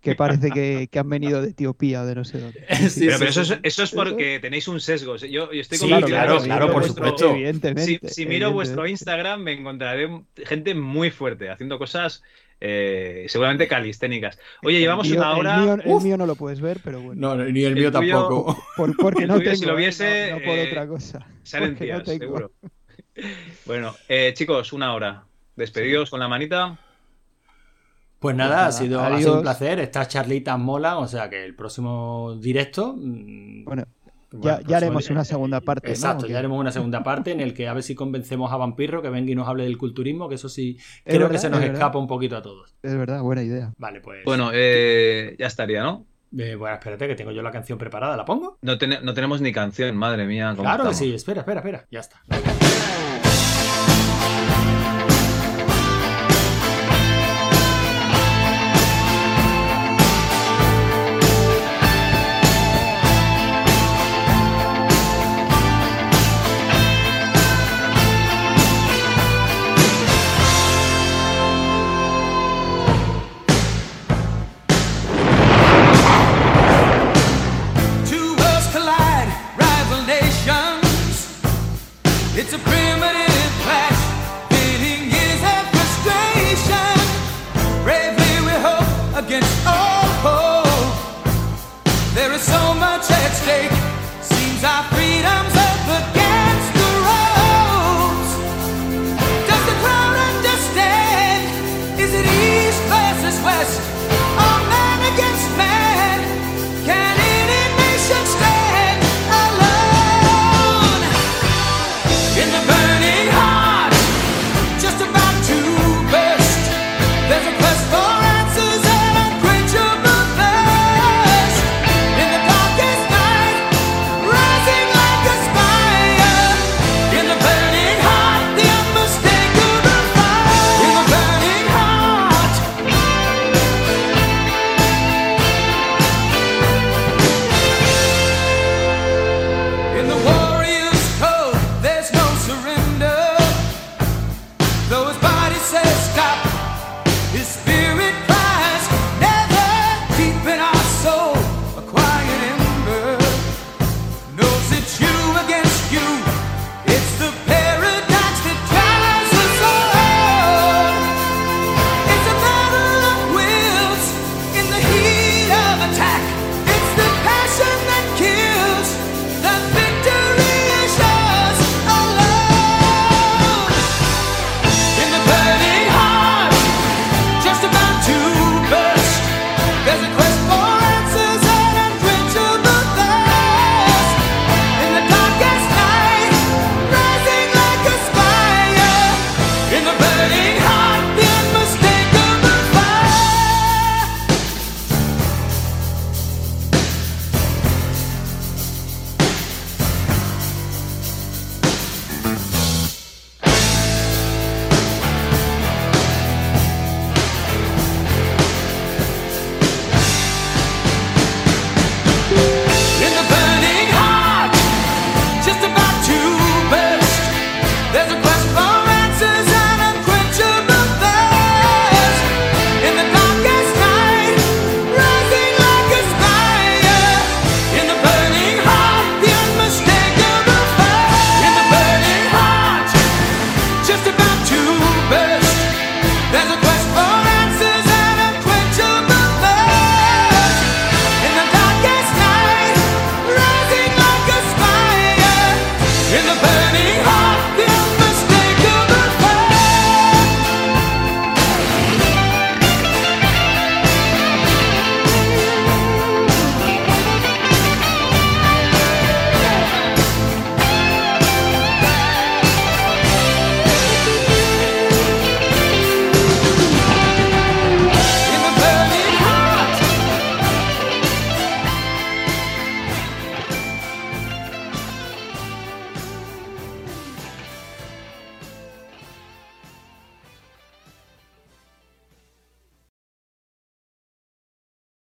que parece que, han venido de Etiopía o de no sé dónde. [LAUGHS] pero, eso, es, eso, es, porque tenéis un sesgo. Yo, estoy claro, claro, claro, por supuesto. Evidentemente. Si, miro vuestro Instagram, me encontraré gente muy fuerte haciendo cosas. Eh, seguramente calisténicas. Oye, llevamos una hora. El mío, no lo puedes ver, pero bueno. No, ni el mío tampoco. porque no tengo. Si lo viese. No, eh, otra cosa. Salen tías, seguro. bueno, eh, chicos, una hora. Despedidos con la manita. Pues nada, ha, sido, un placer. Estas charlitas molan, o sea que el próximo directo. Mm, bueno, ya, haremos una segunda parte. Exacto, ya haremos una segunda parte en el que a ver si convencemos a Vampiro que venga y nos hable del culturismo, que eso sí, creo que se nos escapa un poquito a todos. Es verdad, buena idea. Vale, pues. Bueno, eh, ya estaría, ¿no? Eh, bueno, espérate, que tengo yo la canción preparada. ¿La pongo? No, no tenemos ni canción, madre mía. Claro que sí, espera, espera, espera. Ya está.